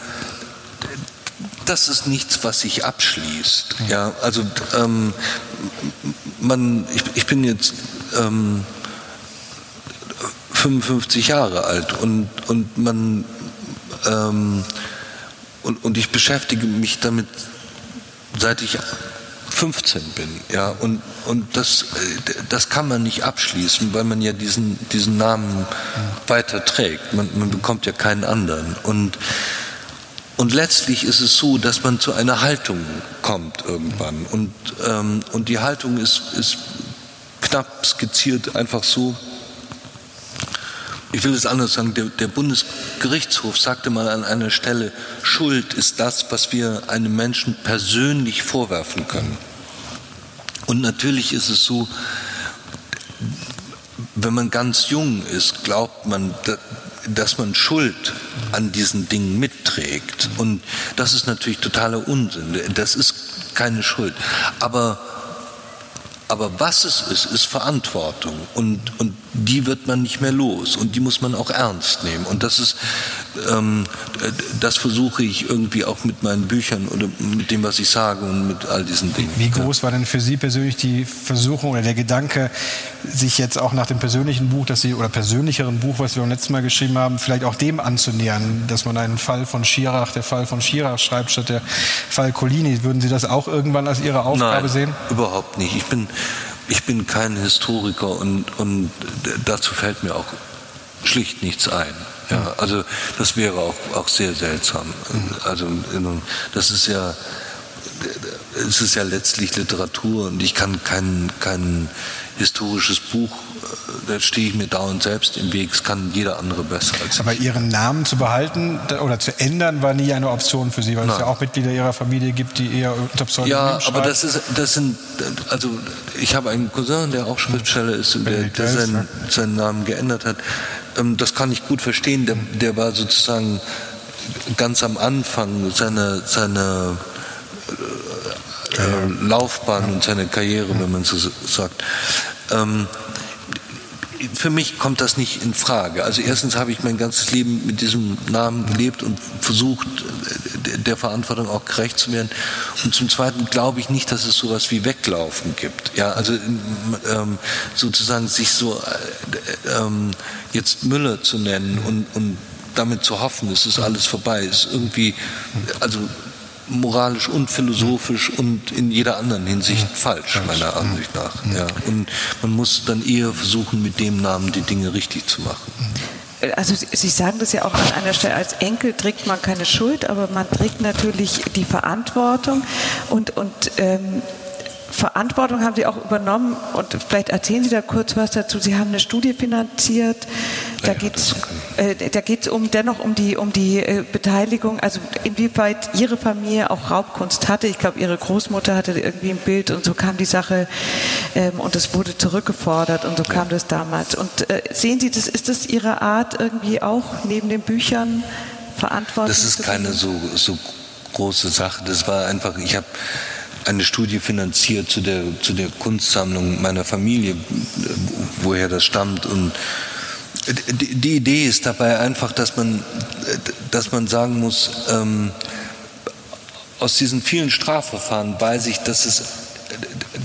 das ist nichts, was sich abschließt. Ja, also ähm, man, ich, ich, bin jetzt ähm, 55 Jahre alt und, und man ähm, und, und ich beschäftige mich damit seit ich 15 bin, ja, und, und das, das kann man nicht abschließen, weil man ja diesen, diesen Namen weiter trägt. Man, man bekommt ja keinen anderen. Und und letztlich ist es so, dass man zu einer Haltung kommt irgendwann. Und, ähm, und die Haltung ist, ist knapp skizziert, einfach so. Ich will es anders sagen, der, der Bundesgerichtshof sagte mal an einer Stelle, Schuld ist das, was wir einem Menschen persönlich vorwerfen können. Und natürlich ist es so, wenn man ganz jung ist, glaubt man, dass man Schuld an diesen Dingen mitträgt. Und das ist natürlich totaler Unsinn. Das ist keine Schuld. Aber aber was es ist, ist Verantwortung und, und die wird man nicht mehr los und die muss man auch ernst nehmen. Und das ist, ähm, das versuche ich irgendwie auch mit meinen Büchern oder mit dem, was ich sage und mit all diesen Dingen. Wie groß war denn für Sie persönlich die Versuchung oder der Gedanke, sich jetzt auch nach dem persönlichen Buch, das Sie oder persönlicheren Buch, was wir beim letzten Mal geschrieben haben, vielleicht auch dem anzunähern, dass man einen Fall von Schirach, der Fall von Schirach schreibt statt der Fall Collini. Würden Sie das auch irgendwann als Ihre Aufgabe Nein, sehen? Überhaupt nicht. Ich bin ich bin kein Historiker und, und dazu fällt mir auch schlicht nichts ein. Ja, also das wäre auch, auch sehr seltsam. Also das ist ja es ist ja letztlich Literatur und ich kann kein, kein historisches Buch, da stehe ich mir dauernd selbst im Weg, es kann jeder andere besser als Aber ich. Ihren Namen zu behalten oder zu ändern war nie eine Option für Sie, weil Nein. es ja auch Mitglieder Ihrer Familie gibt, die eher unter Pseudonym Ja, aber das, ist, das sind, also ich habe einen Cousin, der auch Schriftsteller ist und der, der seinen, seinen Namen geändert hat. Ähm, das kann ich gut verstehen, der, der war sozusagen ganz am Anfang seiner, seiner äh, Laufbahn und seine Karriere, wenn man so sagt. Ähm, für mich kommt das nicht in Frage. Also erstens habe ich mein ganzes Leben mit diesem Namen gelebt und versucht, der Verantwortung auch gerecht zu werden. Und zum Zweiten glaube ich nicht, dass es sowas wie Weglaufen gibt. Ja, also ähm, sozusagen sich so äh, ähm, jetzt Müller zu nennen und, und damit zu hoffen, es ist alles vorbei, ist irgendwie, also moralisch und philosophisch und in jeder anderen Hinsicht falsch, meiner Ansicht nach. Ja. Und man muss dann eher versuchen, mit dem Namen die Dinge richtig zu machen. Also Sie sagen das ja auch an einer Stelle, als Enkel trägt man keine Schuld, aber man trägt natürlich die Verantwortung und, und ähm, Verantwortung haben Sie auch übernommen und vielleicht erzählen Sie da kurz was dazu. Sie haben eine Studie finanziert. Da ja, geht es äh, um, dennoch um die, um die äh, Beteiligung, also inwieweit Ihre Familie auch Raubkunst hatte. Ich glaube, Ihre Großmutter hatte irgendwie ein Bild und so kam die Sache ähm, und es wurde zurückgefordert und so ja. kam das damals. Und äh, sehen Sie, das, ist das Ihre Art irgendwie auch neben den Büchern Verantwortung? Das ist keine so, so große Sache. Das war einfach, ich habe eine Studie finanziert zu der, zu der Kunstsammlung meiner Familie, woher das stammt. Und die, Idee ist dabei einfach, dass man, dass man sagen muss, ähm, aus diesen vielen Strafverfahren weiß ich, dass es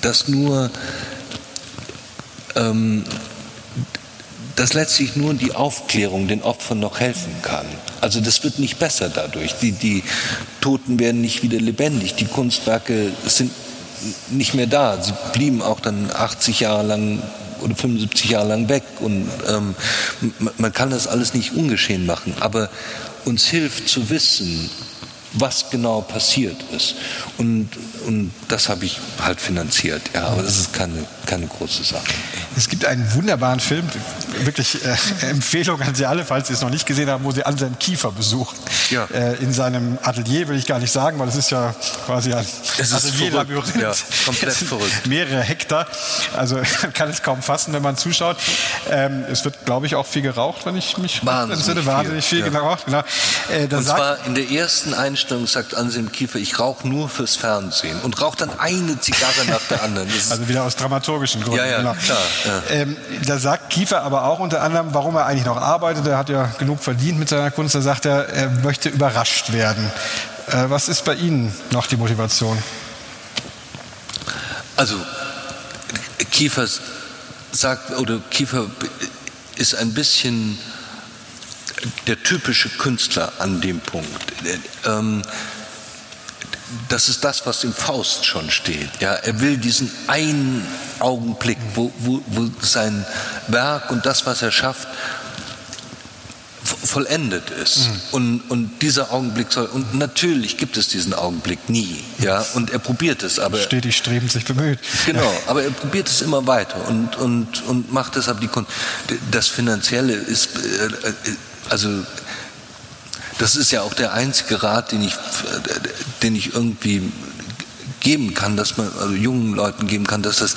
dass nur ähm, dass letztlich nur die Aufklärung den Opfern noch helfen kann. Also das wird nicht besser dadurch. Die, die Toten werden nicht wieder lebendig. Die Kunstwerke sind nicht mehr da. Sie blieben auch dann 80 Jahre lang oder 75 Jahre lang weg. Und ähm, man kann das alles nicht ungeschehen machen. Aber uns hilft zu wissen, was genau passiert ist. Und, und das habe ich halt finanziert. Ja, aber das ist keine, keine große Sache. Es gibt einen wunderbaren Film, wirklich äh, Empfehlung an Sie alle, falls Sie es noch nicht gesehen haben, wo Sie Anselm Kiefer besuchen. Ja. Äh, in seinem Atelier will ich gar nicht sagen, weil es ist ja quasi ein Atelier-Labyrinth. Ja, komplett verrückt. Mehrere Hektar. Also man kann es kaum fassen, wenn man zuschaut. Ähm, es wird, glaube ich, auch viel geraucht, wenn ich mich wahnsinnig entsinne. Wahnsinnig viel, viel ja. geraucht. Genau. Äh, und zwar in der ersten Einstellung sagt Anselm Kiefer, ich rauche nur fürs Fernsehen und rauche dann eine Zigarre nach der anderen. also wieder aus dramaturgischen Gründen. Ja, ja, genau. klar. Ja. Ähm, da sagt Kiefer aber auch unter anderem, warum er eigentlich noch arbeitet. Er hat ja genug verdient mit seiner Kunst. Da sagt er, er möchte überrascht werden. Äh, was ist bei Ihnen noch die Motivation? Also Kiefer sagt, oder Kiefer ist ein bisschen der typische Künstler an dem Punkt. Ähm, das ist das, was im Faust schon steht. Ja, er will diesen einen Augenblick, wo, wo, wo sein Werk und das, was er schafft, vollendet ist. Mhm. Und, und dieser Augenblick soll, und natürlich gibt es diesen Augenblick nie, ja, und er probiert es, aber. Stetig strebend sich bemüht. Genau, aber er probiert es immer weiter und, und, und macht deshalb die Kunst. Das Finanzielle ist, äh, äh, also, das ist ja auch der einzige Rat, den ich, den ich irgendwie geben kann, dass man also jungen Leuten geben kann, dass das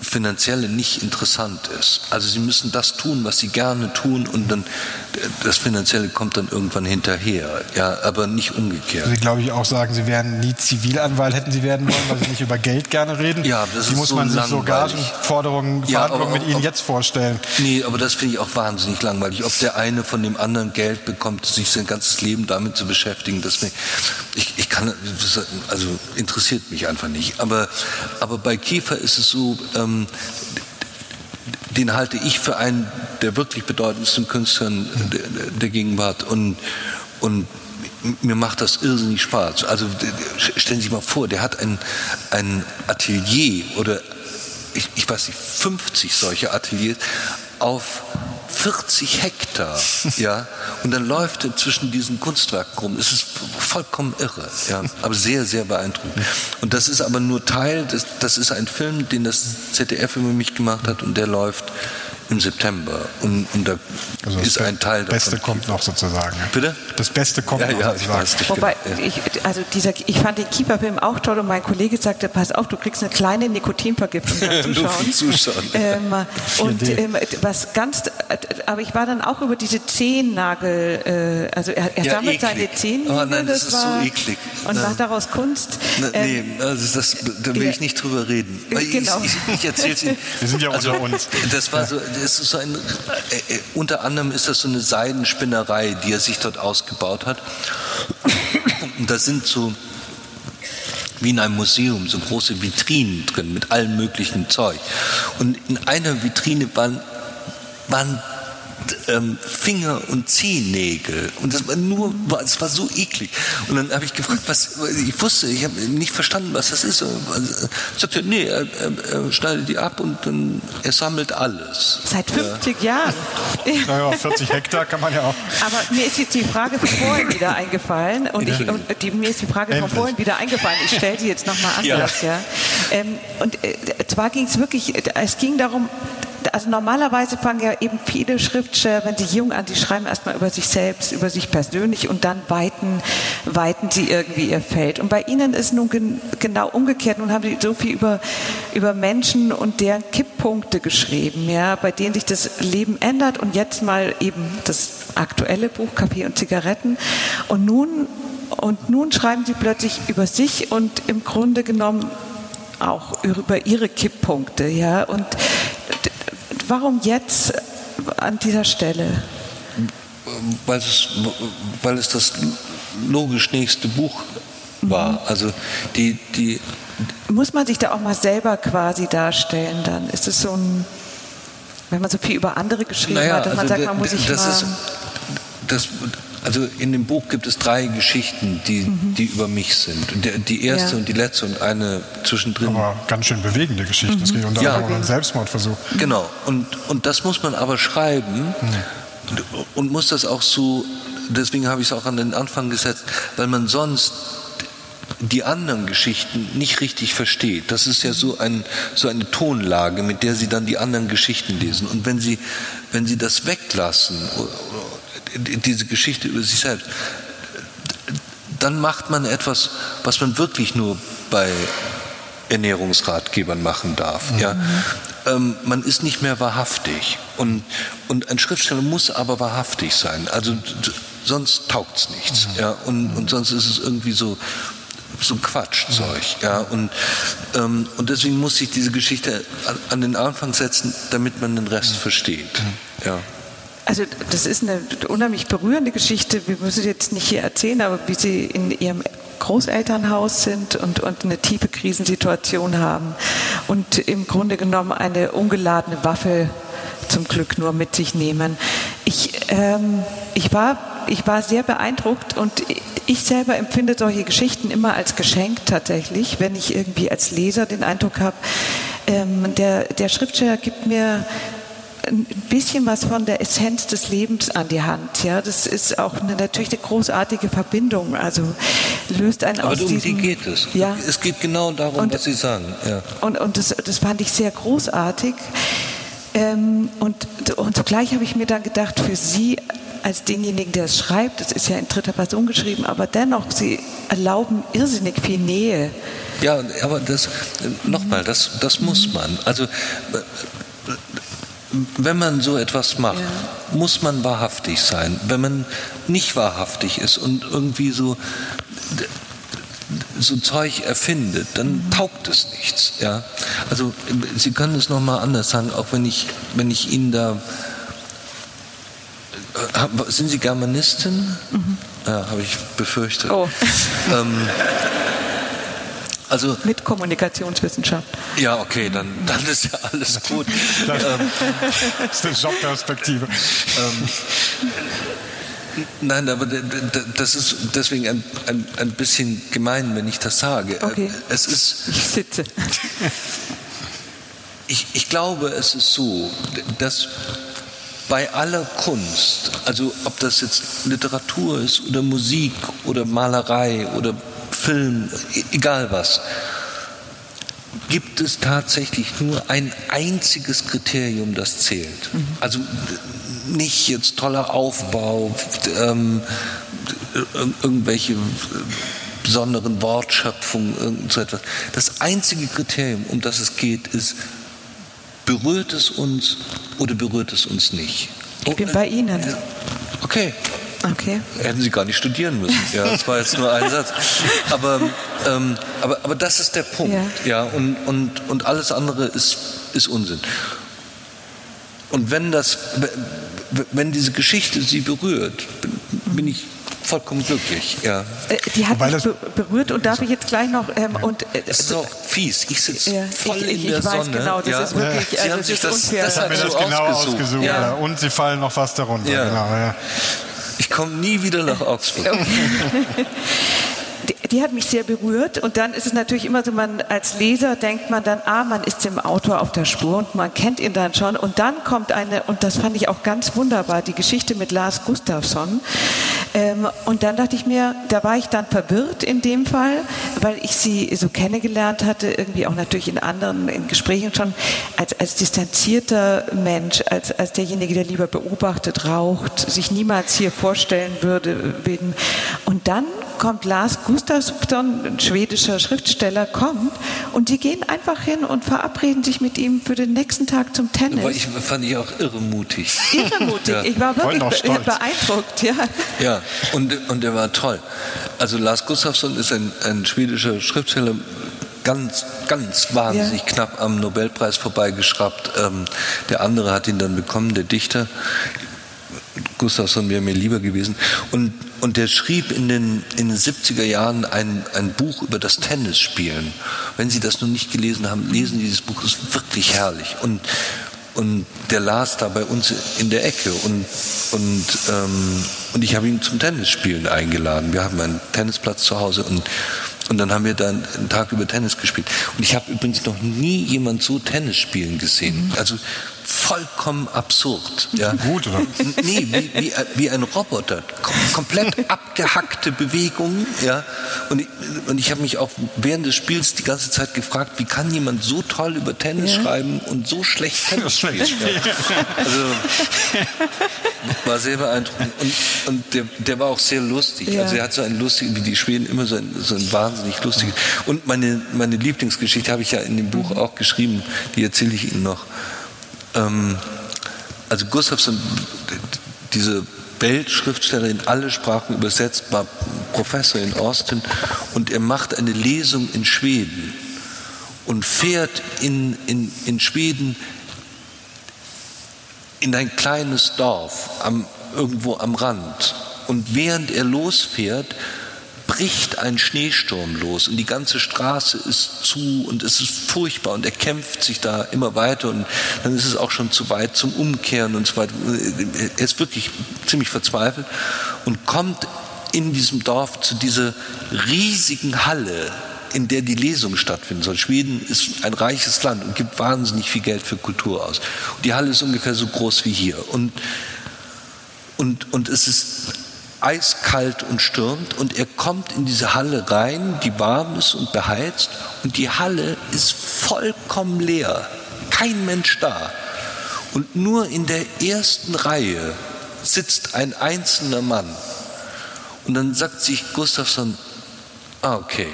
Finanzielle nicht interessant ist. Also sie müssen das tun, was sie gerne tun und dann das Finanzielle kommt dann irgendwann hinterher, ja, aber nicht umgekehrt. Sie glaube ich auch sagen, Sie wären nie Zivilanwalt, hätten Sie werden wollen, weil Sie nicht über Geld gerne reden. Ja, das Wie ist muss man so sich so Gagenforderungen, ja, Verhandlungen mit Ihnen ob, jetzt vorstellen? Nee, aber das finde ich auch wahnsinnig langweilig. Ob der eine von dem anderen Geld bekommt, sich sein ganzes Leben damit zu beschäftigen, das ich, ich kann, also interessiert mich einfach nicht. Aber, aber bei Kiefer ist es so, ähm, den halte ich für einen der wirklich bedeutendsten Künstler der, der Gegenwart. Und, und mir macht das irrsinnig Spaß. Also stellen Sie sich mal vor, der hat ein, ein Atelier oder ich, ich weiß nicht, 50 solche Ateliers auf 40 Hektar, ja, und dann läuft er zwischen diesen Kunstwerken rum. Es ist vollkommen irre, ja, aber sehr, sehr beeindruckend. Und das ist aber nur Teil, das, das ist ein Film, den das ZDF über mich gemacht hat und der läuft im September. Und, und da also ist ein Teil davon. Das Beste kommt noch sozusagen. Bitte? Das Beste kommt ja, noch. Ja, ich weiß nicht Wobei, genau. ich, also dieser, ich fand den Kieferfilm auch toll und mein Kollege sagte, pass auf, du kriegst eine kleine Nikotinvergiftung beim Zuschauen. Zuschauen. Ähm, und ähm, was ganz, aber ich war dann auch über diese Zehennagel, äh, also er, er ja, sammelt eklig. seine Zehennagel. Oh nein, das, das ist war, so eklig. Und nein. macht daraus Kunst. Na, nee, ähm, also das, da will ich nicht drüber reden. Genau. Ich, ich, ich erzähle es Ihnen. Wir sind ja also, unter uns. Das war so, das ist ein, äh, äh, unter anderem ist das so eine Seidenspinnerei, die er sich dort ausgebaut hat. Und da sind so wie in einem Museum, so große Vitrinen drin mit allem möglichen Zeug. Und in einer Vitrine waren, waren ähm, Finger und Zehennägel. Und das war nur, es war so eklig. Und dann habe ich gefragt, was, ich wusste, ich habe nicht verstanden, was das ist. Also, sagte, nee, er, er, er, schneidet die ab und dann, er sammelt alles. Seit 50 ja. Jahren. Naja, 40 Hektar kann man ja auch. Aber mir ist jetzt die Frage von vorhin wieder eingefallen und, ich, und die, mir ist die Frage von vorhin wieder eingefallen. Ich stelle sie jetzt nochmal anders. Ja. ja. Ähm, und äh, zwar ging es wirklich, es ging darum, also normalerweise fangen ja eben viele Schriftsteller, wenn sie jung an, die schreiben erstmal über sich selbst, über sich persönlich und dann weiten, weiten sie irgendwie ihr Feld. Und bei Ihnen ist nun gen, genau umgekehrt. Nun haben Sie so viel über, über Menschen und deren Kipppunkte geschrieben, ja, bei denen sich das Leben ändert und jetzt mal eben das aktuelle Buch Kaffee und Zigaretten. Und nun, und nun schreiben Sie plötzlich über sich und im Grunde genommen auch über ihre Kipppunkte, ja. Und Warum jetzt an dieser Stelle? Weil es, weil es das logisch nächste Buch war. Mhm. Also die, die Muss man sich da auch mal selber quasi darstellen dann? Ist es so ein, wenn man so viel über andere geschrieben naja, hat, dass also man sagt, man muss sich das mal... Ist, das, also in dem Buch gibt es drei Geschichten, die, mhm. die über mich sind. Und die, die erste ja. und die letzte und eine zwischendrin. Aber ganz schön bewegende Geschichten. Es mhm. geht unter ja. anderem um einen Selbstmordversuch. Genau. Und, und das muss man aber schreiben mhm. und muss das auch so, deswegen habe ich es auch an den Anfang gesetzt, weil man sonst die anderen Geschichten nicht richtig versteht. Das ist ja so, ein, so eine Tonlage, mit der Sie dann die anderen Geschichten lesen. Und wenn Sie, wenn Sie das weglassen diese Geschichte über sich selbst, dann macht man etwas, was man wirklich nur bei Ernährungsratgebern machen darf. Mhm. Ja? Ähm, man ist nicht mehr wahrhaftig. Und, und ein Schriftsteller muss aber wahrhaftig sein. Also sonst taugt es nichts. Mhm. Ja? Und, und sonst ist es irgendwie so, so Quatschzeug. Ja? Und, ähm, und deswegen muss ich diese Geschichte an, den Anfang setzen, damit man den Rest mhm. versteht. Ja. Also das ist eine unheimlich berührende Geschichte. Wir müssen jetzt nicht hier erzählen, aber wie Sie in Ihrem Großelternhaus sind und, und eine tiefe Krisensituation haben und im Grunde genommen eine ungeladene Waffe zum Glück nur mit sich nehmen. Ich, ähm, ich, war, ich war sehr beeindruckt und ich selber empfinde solche Geschichten immer als Geschenk tatsächlich, wenn ich irgendwie als Leser den Eindruck habe, ähm, der, der Schriftsteller gibt mir ein bisschen was von der Essenz des Lebens an die Hand. Ja, das ist auch eine, natürlich eine großartige Verbindung. Also löst einen Aber aus um diesem, die geht es. Ja. Es geht genau darum, und, was Sie sagen. Ja. Und, und das, das fand ich sehr großartig. Ähm, und, und zugleich habe ich mir dann gedacht, für Sie als denjenigen, der es schreibt, das ist ja in dritter Person geschrieben, aber dennoch, Sie erlauben irrsinnig viel Nähe. Ja, aber das, nochmal, das, das muss man. Also wenn man so etwas macht, ja. muss man wahrhaftig sein. Wenn man nicht wahrhaftig ist und irgendwie so so Zeug erfindet, dann mhm. taugt es nichts. Ja? Also Sie können es nochmal anders sagen, auch wenn ich, wenn ich Ihnen da äh, sind Sie Germanistin? Mhm. Ja, habe ich befürchtet. Oh. Ähm, also, Mit Kommunikationswissenschaft. Ja, okay, dann, dann ist ja alles gut. das, ähm, ist eine Jobperspektive. Ähm, Nein, aber das ist deswegen ein, ein, ein bisschen gemein, wenn ich das sage. Okay. Es ist. Ich sitze. Ich, ich glaube, es ist so, dass bei aller Kunst, also ob das jetzt Literatur ist oder Musik oder Malerei oder Film, egal was, gibt es tatsächlich nur ein einziges Kriterium, das zählt. Mhm. Also nicht jetzt toller Aufbau, ähm, irgendwelche besonderen Wortschöpfungen, irgend so etwas. Das einzige Kriterium, um das es geht, ist, berührt es uns oder berührt es uns nicht? Ich bin bei Ihnen. Okay, Okay. Hätten Sie gar nicht studieren müssen. Ja, das war jetzt nur ein Satz. Aber, ähm, aber, aber das ist der Punkt. Ja. ja und, und, und alles andere ist, ist Unsinn. und wenn das, wenn diese Geschichte sie berührt, bin ich vollkommen glücklich. Ja. Äh, die hat Wobei mich berührt und darf ich jetzt gleich noch ähm, und äh, das ist auch fies. Ich sitze ja, voll ich, in der ich weiß Sonne. Genau, das ja. ist wirklich. Sie also haben sich das, unfair. das, haben wir das so genau ausgesucht. ausgesucht ja. Und sie fallen noch fast darunter. Ja. Genau, ich komme nie wieder nach Augsburg. die, hat mich sehr berührt. Und dann ist es natürlich immer so, man als Leser denkt man dann, ah, man ist dem Autor auf der Spur und man kennt ihn dann schon. Und dann kommt eine, und das fand ich auch ganz wunderbar, die Geschichte mit Lars Gustafsson. Ähm, und dann dachte ich mir, da war ich dann verwirrt in dem Fall, weil ich sie so kennengelernt hatte, irgendwie auch natürlich in anderen in Gesprächen schon, als, als distanzierter Mensch, als, als derjenige, der lieber beobachtet, raucht, sich niemals hier vorstellen würde. Und dann kommt Lars Gustafsson, ein schwedischer Schriftsteller, kommt und die gehen einfach hin und verabreden sich mit ihm für den nächsten Tag zum Tennis. Aber ich fand ich auch irremutig. Irremutig, ja. ich war wirklich be beeindruckt, ja. Ja, und, und er war toll. Also Lars Gustafsson ist ein, ein schwedischer Schriftsteller, ganz, ganz wahnsinnig ja. knapp am Nobelpreis vorbeigeschraubt. Ähm, der andere hat ihn dann bekommen, der Dichter. Gustafsson wäre mir lieber gewesen. Und, und der schrieb in den, in den 70er Jahren ein, ein Buch über das Tennisspielen. Wenn Sie das noch nicht gelesen haben, lesen Sie dieses Buch, es ist wirklich herrlich. Und, und der las da bei uns in der Ecke und, und, ähm, und ich habe ihn zum Tennisspielen eingeladen. Wir haben einen Tennisplatz zu Hause und, und dann haben wir da einen Tag über Tennis gespielt. Und ich habe übrigens noch nie jemand so Tennis spielen gesehen. Also vollkommen absurd. Ja. Gut, oder? Nee, wie, wie, wie ein Roboter. komplett abgehackte Bewegungen. Ja. Und ich, und ich habe mich auch während des Spiels die ganze Zeit gefragt, wie kann jemand so toll über Tennis ja. schreiben und so schlecht Tennis spielen? Ja. Also war sehr beeindruckend. Und, und der, der war auch sehr lustig. Ja. Also er hat so einen lustigen, wie die Schweden immer so ein, so ein wahnsinnig lustiges. Und meine, meine Lieblingsgeschichte habe ich ja in dem Buch auch geschrieben, die erzähle ich Ihnen noch ähm, also Gustafsson, diese Weltschriftsteller in alle Sprachen übersetzt, war Professor in Austin und er macht eine Lesung in Schweden und fährt in, in, in Schweden in ein kleines Dorf am, irgendwo am Rand. Und während er losfährt, bricht ein Schneesturm los und die ganze Straße ist zu und es ist furchtbar und er kämpft sich da immer weiter und dann ist es auch schon zu weit zum Umkehren und so weiter. Er ist wirklich ziemlich verzweifelt und kommt in diesem Dorf zu dieser riesigen Halle, in der die Lesung stattfinden soll. Schweden ist ein reiches Land und gibt wahnsinnig viel Geld für Kultur aus. Und die Halle ist ungefähr so groß wie hier. Und, und, und es ist eiskalt und stürmt und er kommt in diese Halle rein, die warm ist und beheizt und die Halle ist vollkommen leer, kein Mensch da. Und nur in der ersten Reihe sitzt ein einzelner Mann. Und dann sagt sich Gustafsson, ah, okay,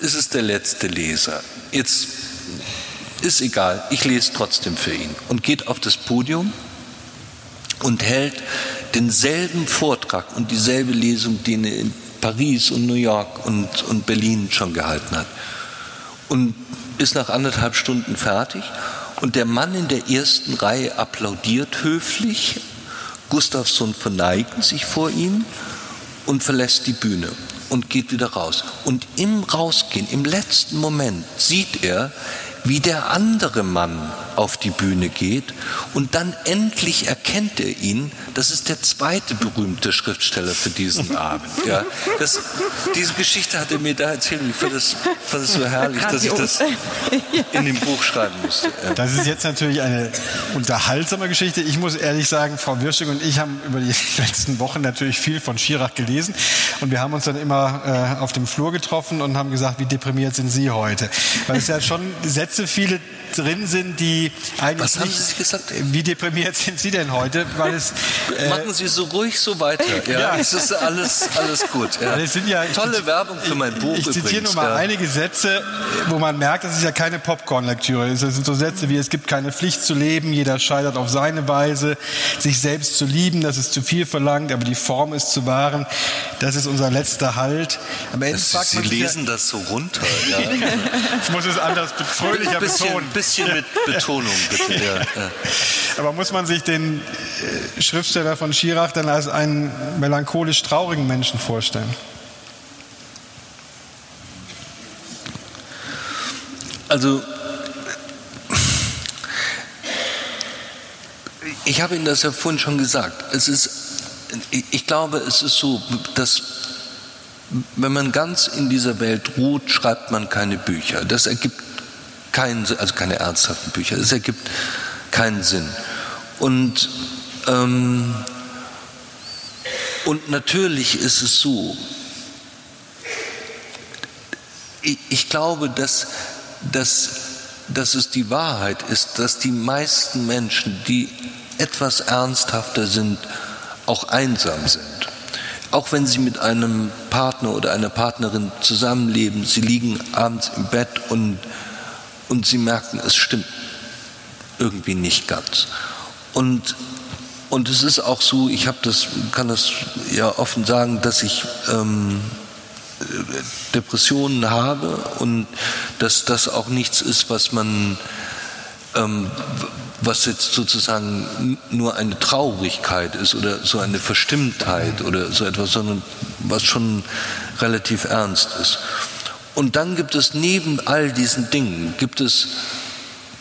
es ist der letzte Leser. Jetzt ist egal, ich lese trotzdem für ihn. Und geht auf das Podium und hält denselben Vortrag und dieselbe Lesung, die er in Paris und New York und, und Berlin schon gehalten hat. Und ist nach anderthalb Stunden fertig. Und der Mann in der ersten Reihe applaudiert höflich. Gustafsson verneigt sich vor ihm und verlässt die Bühne und geht wieder raus. Und im Rausgehen, im letzten Moment, sieht er, wie der andere Mann auf die Bühne geht und dann endlich erkennt er ihn, das ist der zweite berühmte Schriftsteller für diesen Abend. Ja, das, diese Geschichte hat er mir da erzählt und ich fand das, fand das so herrlich, dass ich das in dem Buch schreiben musste. Das ist jetzt natürlich eine unterhaltsame Geschichte. Ich muss ehrlich sagen, Frau Wirschig und ich haben über die letzten Wochen natürlich viel von Schirach gelesen und wir haben uns dann immer äh, auf dem Flur getroffen und haben gesagt, wie deprimiert sind Sie heute? Weil es ja schon Sätze viele drin sind, die eigentlich Was haben nicht, Sie gesagt? Wie deprimiert sind Sie denn heute? Weil es, äh, Machen Sie so ruhig so weiter. Ja, ja. es ist alles, alles gut. Ja. Es sind ja, Tolle ich, Werbung für mein Buch Ich, ich zitiere nur mal ja. einige Sätze, wo man merkt, dass es ja keine Popcorn-Lektüre ist. Das sind so Sätze wie, es gibt keine Pflicht zu leben, jeder scheitert auf seine Weise, sich selbst zu lieben, das ist zu viel verlangt, aber die Form ist zu wahren. Das ist unser letzter Halt. Am Ende das, Sie lesen das so runter. Ja. ich muss es anders fröhlicher bisschen, betonen. Ein bisschen mit Betonung Betonung bitte. Ja, ja. Aber muss man sich den äh, Schriftsteller von Schirach dann als einen melancholisch traurigen Menschen vorstellen? Also ich habe Ihnen das ja vorhin schon gesagt. Es ist, ich glaube, es ist so, dass wenn man ganz in dieser Welt ruht, schreibt man keine Bücher. Das ergibt keinen, also keine ernsthaften Bücher. Es ergibt keinen Sinn. Und ähm, und natürlich ist es so. Ich, ich glaube, dass, dass, dass es die Wahrheit ist, dass die meisten Menschen, die etwas ernsthafter sind, auch einsam sind. Auch wenn sie mit einem Partner oder einer Partnerin zusammenleben, sie liegen abends im Bett und, und sie merken, es stimmt irgendwie nicht ganz. Und, und es ist auch so, ich habe das, kann das ja offen sagen, dass ich ähm, Depressionen habe und dass das auch nichts ist, was man ähm, was jetzt sozusagen nur eine Traurigkeit ist oder so eine Verstimmtheit oder so etwas, sondern was schon relativ ernst ist. Und dann gibt es neben all diesen Dingen, gibt es,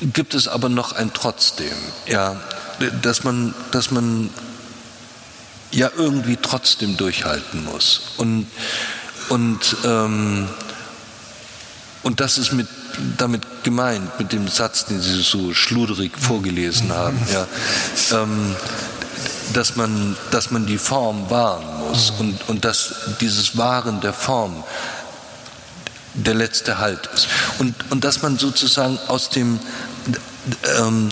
gibt es aber noch ein Trotzdem, ja, dass man, dass man ja irgendwie trotzdem durchhalten muss. Und, und, ähm, und das ist mit damit gemeint, mit dem Satz, den Sie so schluderig vorgelesen haben, ja, ähm, dass, man, dass man die Form wahren muss. Und, und dass dieses Wahren der Form der letzte Halt ist. Und, und dass man sozusagen aus dem ähm,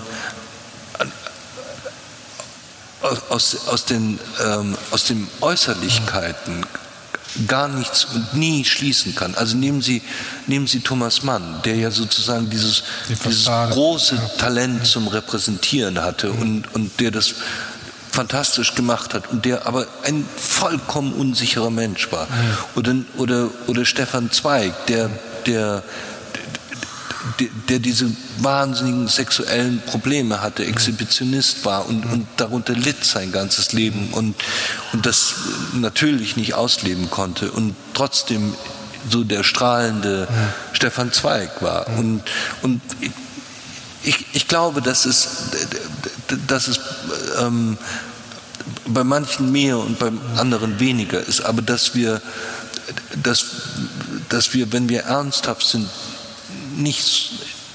aus, aus, den, ähm, aus den Äußerlichkeiten gar nichts und nie schließen kann. Also nehmen Sie, nehmen Sie Thomas Mann, der ja sozusagen dieses, dieses große Talent zum Repräsentieren hatte und, und der das fantastisch gemacht hat und der aber ein vollkommen unsicherer Mensch war. Oder, oder, oder Stefan Zweig, der, der der diese wahnsinnigen sexuellen Probleme hatte, Exhibitionist war und, und darunter litt sein ganzes Leben und, und das natürlich nicht ausleben konnte und trotzdem so der strahlende ja. Stefan Zweig war. Und, und ich, ich glaube, dass es, dass es ähm, bei manchen mehr und bei anderen weniger ist, aber dass wir, dass, dass wir, wenn wir ernsthaft sind, nicht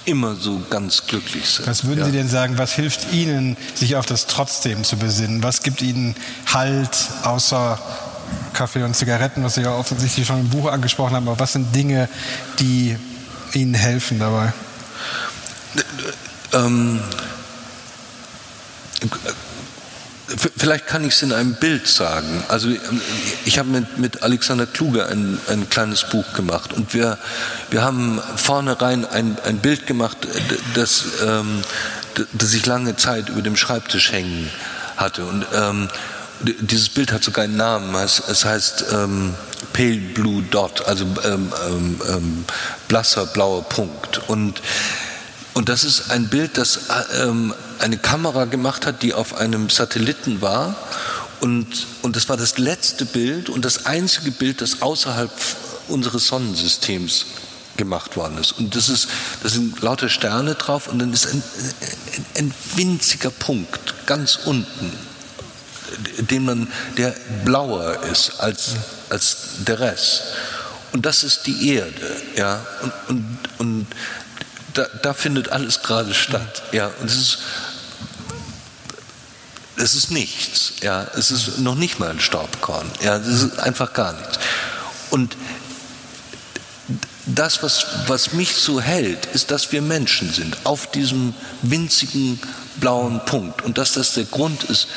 immer so ganz glücklich sind. Was würden ja. Sie denn sagen, was hilft Ihnen, sich auf das Trotzdem zu besinnen? Was gibt Ihnen Halt außer Kaffee und Zigaretten, was Sie ja offensichtlich schon im Buch angesprochen haben, aber was sind Dinge, die Ihnen helfen dabei? Ähm, Vielleicht kann ich es in einem Bild sagen. Also ich habe mit, mit Alexander Kluge ein, ein kleines Buch gemacht und wir, wir haben vornherein ein, ein Bild gemacht, das, ähm, das ich lange Zeit über dem Schreibtisch hängen hatte. Und ähm, dieses Bild hat sogar einen Namen. Es, heißt ähm, Pale Blue Dot, also ähm, ähm, ähm blasser blauer Punkt. Und und das ist ein Bild, das ähm, eine Kamera gemacht hat, die auf einem Satelliten war. Und, und das war das letzte Bild und das einzige Bild, das außerhalb unseres Sonnensystems gemacht worden ist. Und das ist, das sind lauter Sterne drauf und dann ist ein, ein, winziger Punkt ganz unten, den man, der blauer ist als, als der Rest. Und das ist die Erde, ja. Und, und, und da, da findet alles gerade statt. Ja, und es ist, es ist nichts. Ja, es ist noch nicht mal ein Staubkorn. Ja, es ist einfach gar nichts. Und das, was, was mich so hält, ist, dass wir Menschen sind auf diesem winzigen blauen Punkt und dass das der Grund ist,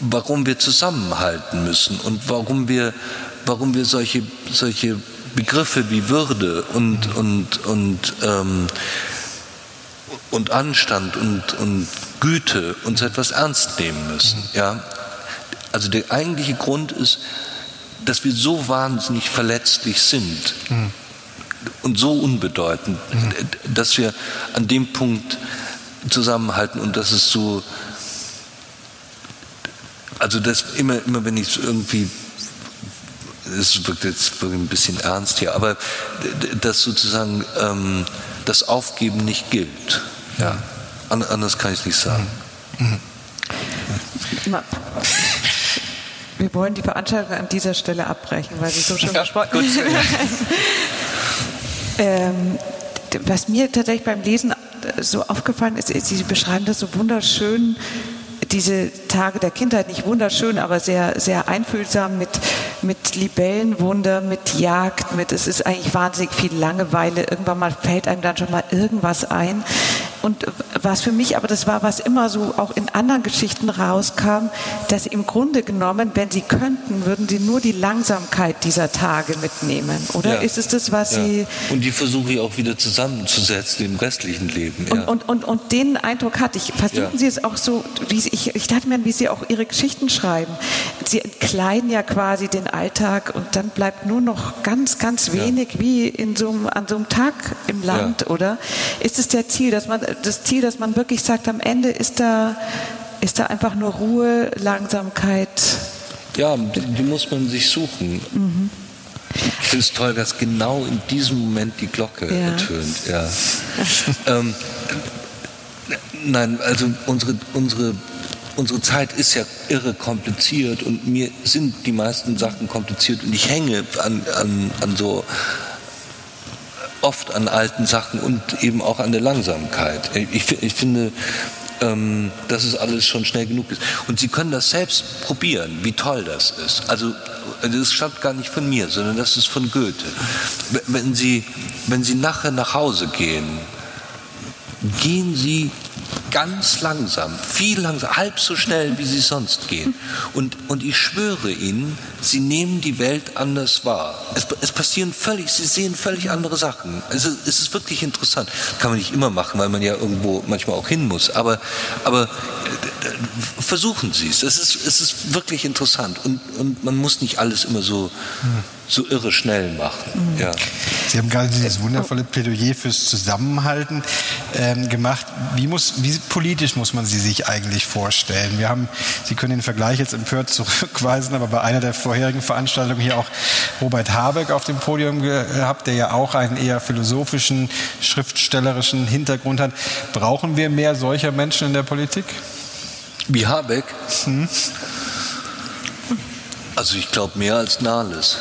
warum wir zusammenhalten müssen und warum wir, warum wir solche, solche Begriffe wie Würde und, und, und, ähm, und Anstand und, und Güte uns etwas ernst nehmen müssen. Ja? Also der eigentliche Grund ist, dass wir so wahnsinnig verletzlich sind und so unbedeutend, mhm. dass wir an dem Punkt zusammenhalten und das ist so, also das immer, immer wenn ich es irgendwie es wirkt jetzt wirklich ein bisschen ernst hier, aber dass sozusagen ähm, das Aufgeben nicht gilt. Ja. Anders kann ich es nicht sagen. Mhm. Wir wollen die Veranstaltung an dieser Stelle abbrechen, weil Sie so schon ja, gesprochen haben. ähm, was mir tatsächlich beim Lesen so aufgefallen ist, Sie beschreiben das so wunderschön, diese Tage der Kindheit, nicht wunderschön, aber sehr, sehr einfühlsam mit, mit Libellenwunder, mit Jagd, mit, es ist eigentlich wahnsinnig viel Langeweile. Irgendwann mal fällt einem dann schon mal irgendwas ein. Und was für mich aber das war, was immer so auch in anderen Geschichten rauskam, dass im Grunde genommen, wenn Sie könnten, würden Sie nur die Langsamkeit dieser Tage mitnehmen. Oder ja. ist es das, was ja. Sie. Und die versuche ich auch wieder zusammenzusetzen im restlichen Leben. Ja. Und, und, und, und, den Eindruck hatte ich. Versuchen Sie es auch so, wie ich, ich dachte mir, wie Sie auch Ihre Geschichten schreiben. Sie entkleiden ja quasi den Alltag und dann bleibt nur noch ganz, ganz wenig wie in so einem, an so einem Tag im Land, oder? Ist es der Ziel, dass man das Ziel, dass man wirklich sagt, am Ende ist da, ist da einfach nur Ruhe, Langsamkeit. Ja, die, die muss man sich suchen. Mhm. Ich finde es toll, dass genau in diesem Moment die Glocke ja. ertönt. Ja. ähm, nein, also unsere, unsere, unsere Zeit ist ja irre kompliziert und mir sind die meisten Sachen kompliziert und ich hänge an, an, an so oft an alten Sachen und eben auch an der Langsamkeit. Ich, ich finde, ähm, dass es alles schon schnell genug ist. Und Sie können das selbst probieren, wie toll das ist. Also das stammt gar nicht von mir, sondern das ist von Goethe. Wenn Sie, wenn Sie nachher nach Hause gehen, gehen Sie ganz langsam, viel langsam, halb so schnell, wie sie sonst gehen. Und, und ich schwöre Ihnen, Sie nehmen die Welt anders wahr. Es, es passieren völlig, Sie sehen völlig andere Sachen. Also, es ist wirklich interessant. Kann man nicht immer machen, weil man ja irgendwo manchmal auch hin muss. Aber, aber versuchen Sie es. Es ist, es ist wirklich interessant. Und, und man muss nicht alles immer so, so irre schnell machen. Ja. Sie haben gerade dieses wundervolle Plädoyer fürs Zusammenhalten ähm, gemacht. Wie, muss, wie politisch muss man sie sich eigentlich vorstellen? Wir haben, Sie können den Vergleich jetzt empört zurückweisen, aber bei einer der vorherigen Veranstaltungen hier auch Robert Habeck auf dem Podium gehabt, der ja auch einen eher philosophischen, schriftstellerischen Hintergrund hat. Brauchen wir mehr solcher Menschen in der Politik? Wie Habeck? Hm? Also ich glaube mehr als Nahles.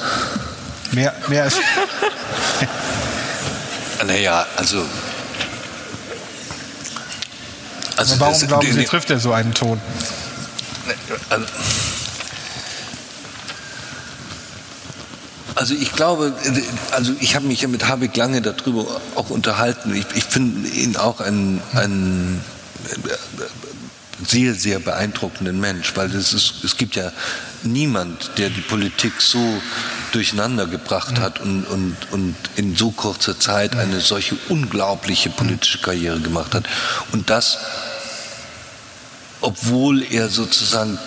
Mehr, mehr als. naja, also. also Aber warum das, glauben Sie, trifft er so einen Ton? Also, also ich glaube, also ich habe mich ja mit Habeck lange darüber auch unterhalten. Ich, ich finde ihn auch ein, ein sehr, sehr beeindruckenden Mensch, weil es, ist, es gibt ja niemand, der die Politik so durcheinander gebracht hat und, und, und in so kurzer Zeit eine solche unglaubliche politische Karriere gemacht hat. Und das, obwohl er sozusagen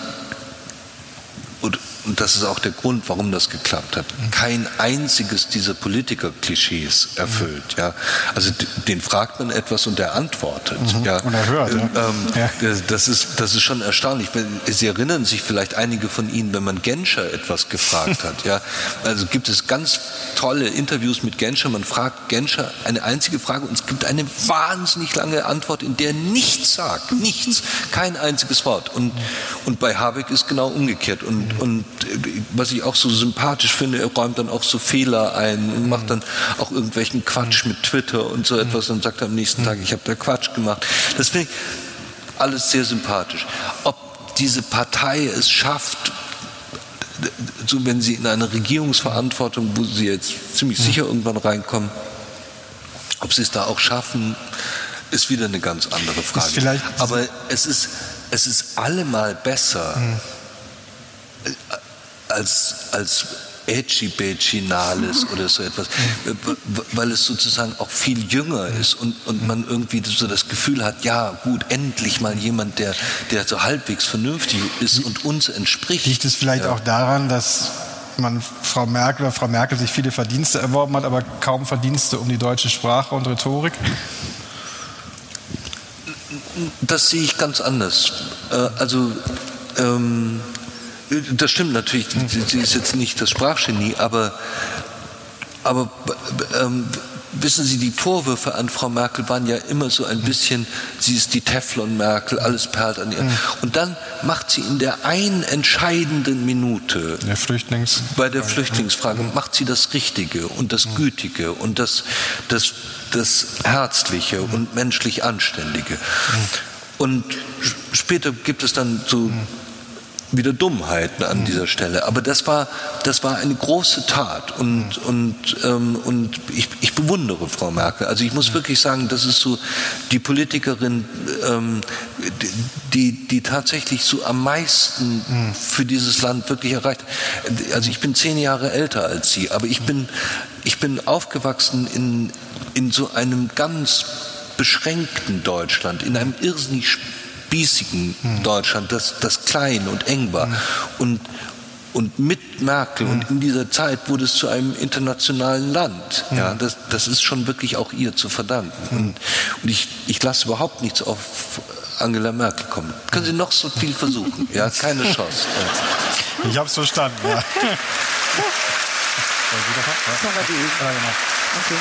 und das ist auch der Grund, warum das geklappt hat, kein einziges dieser Politiker-Klischees erfüllt. Ja. Also den fragt man etwas und er antwortet. Mhm. Ja. Und er hört. Ja. Ähm, ja. Das, ist, das ist schon erstaunlich. Sie erinnern sich vielleicht einige von Ihnen, wenn man Genscher etwas gefragt hat. Ja. Also gibt es ganz tolle Interviews mit Genscher. Man fragt Genscher eine einzige Frage und es gibt eine wahnsinnig lange Antwort, in der er nichts sagt. Nichts. Kein einziges Wort. Und, und bei Habeck ist genau umgekehrt. Und, und was ich auch so sympathisch finde, er räumt dann auch so Fehler ein und macht dann auch irgendwelchen Quatsch mit Twitter und so etwas und sagt am nächsten Tag, ich habe da Quatsch gemacht. Das finde ich alles sehr sympathisch. Ob diese Partei es schafft, so wenn sie in eine Regierungsverantwortung, wo sie jetzt ziemlich sicher irgendwann reinkommen, ob sie es da auch schaffen, ist wieder eine ganz andere Frage. Aber es ist, es ist allemal besser, mhm als, als Edgy-Beginales oder so etwas, weil es sozusagen auch viel jünger ist und, und man irgendwie so das Gefühl hat, ja gut, endlich mal jemand, der, der so halbwegs vernünftig ist und uns entspricht. Liegt es vielleicht ja. auch daran, dass man Frau Merkel oder Frau Merkel sich viele Verdienste erworben hat, aber kaum Verdienste um die deutsche Sprache und Rhetorik? Das sehe ich ganz anders. Äh, also ähm, das stimmt natürlich, sie ist jetzt nicht das Sprachgenie, aber, aber ähm, wissen Sie, die Vorwürfe an Frau Merkel waren ja immer so ein bisschen, sie ist die Teflon-Merkel, alles perlt an ihr. Und dann macht sie in der einen entscheidenden Minute der Flüchtlings bei der Flüchtlingsfrage, macht sie das Richtige und das Gütige und das, das, das Herzliche und menschlich Anständige. Und später gibt es dann so wieder Dummheiten an dieser Stelle. Aber das war, das war eine große Tat und, und, ähm, und ich, ich bewundere Frau Merkel. Also ich muss wirklich sagen, das ist so die Politikerin, ähm, die, die tatsächlich so am meisten für dieses Land wirklich erreicht. Also ich bin zehn Jahre älter als sie, aber ich bin, ich bin aufgewachsen in, in so einem ganz beschränkten Deutschland, in einem irrsinnig spießigen hm. Deutschland, das, das klein und eng war. Hm. Und, und mit Merkel und in dieser Zeit wurde es zu einem internationalen Land. Ja, das, das ist schon wirklich auch ihr zu verdanken. Und, und ich, ich lasse überhaupt nichts auf Angela Merkel kommen. Können Sie noch so viel versuchen? Ja, keine Chance. Ich habe es verstanden. Ja. Okay.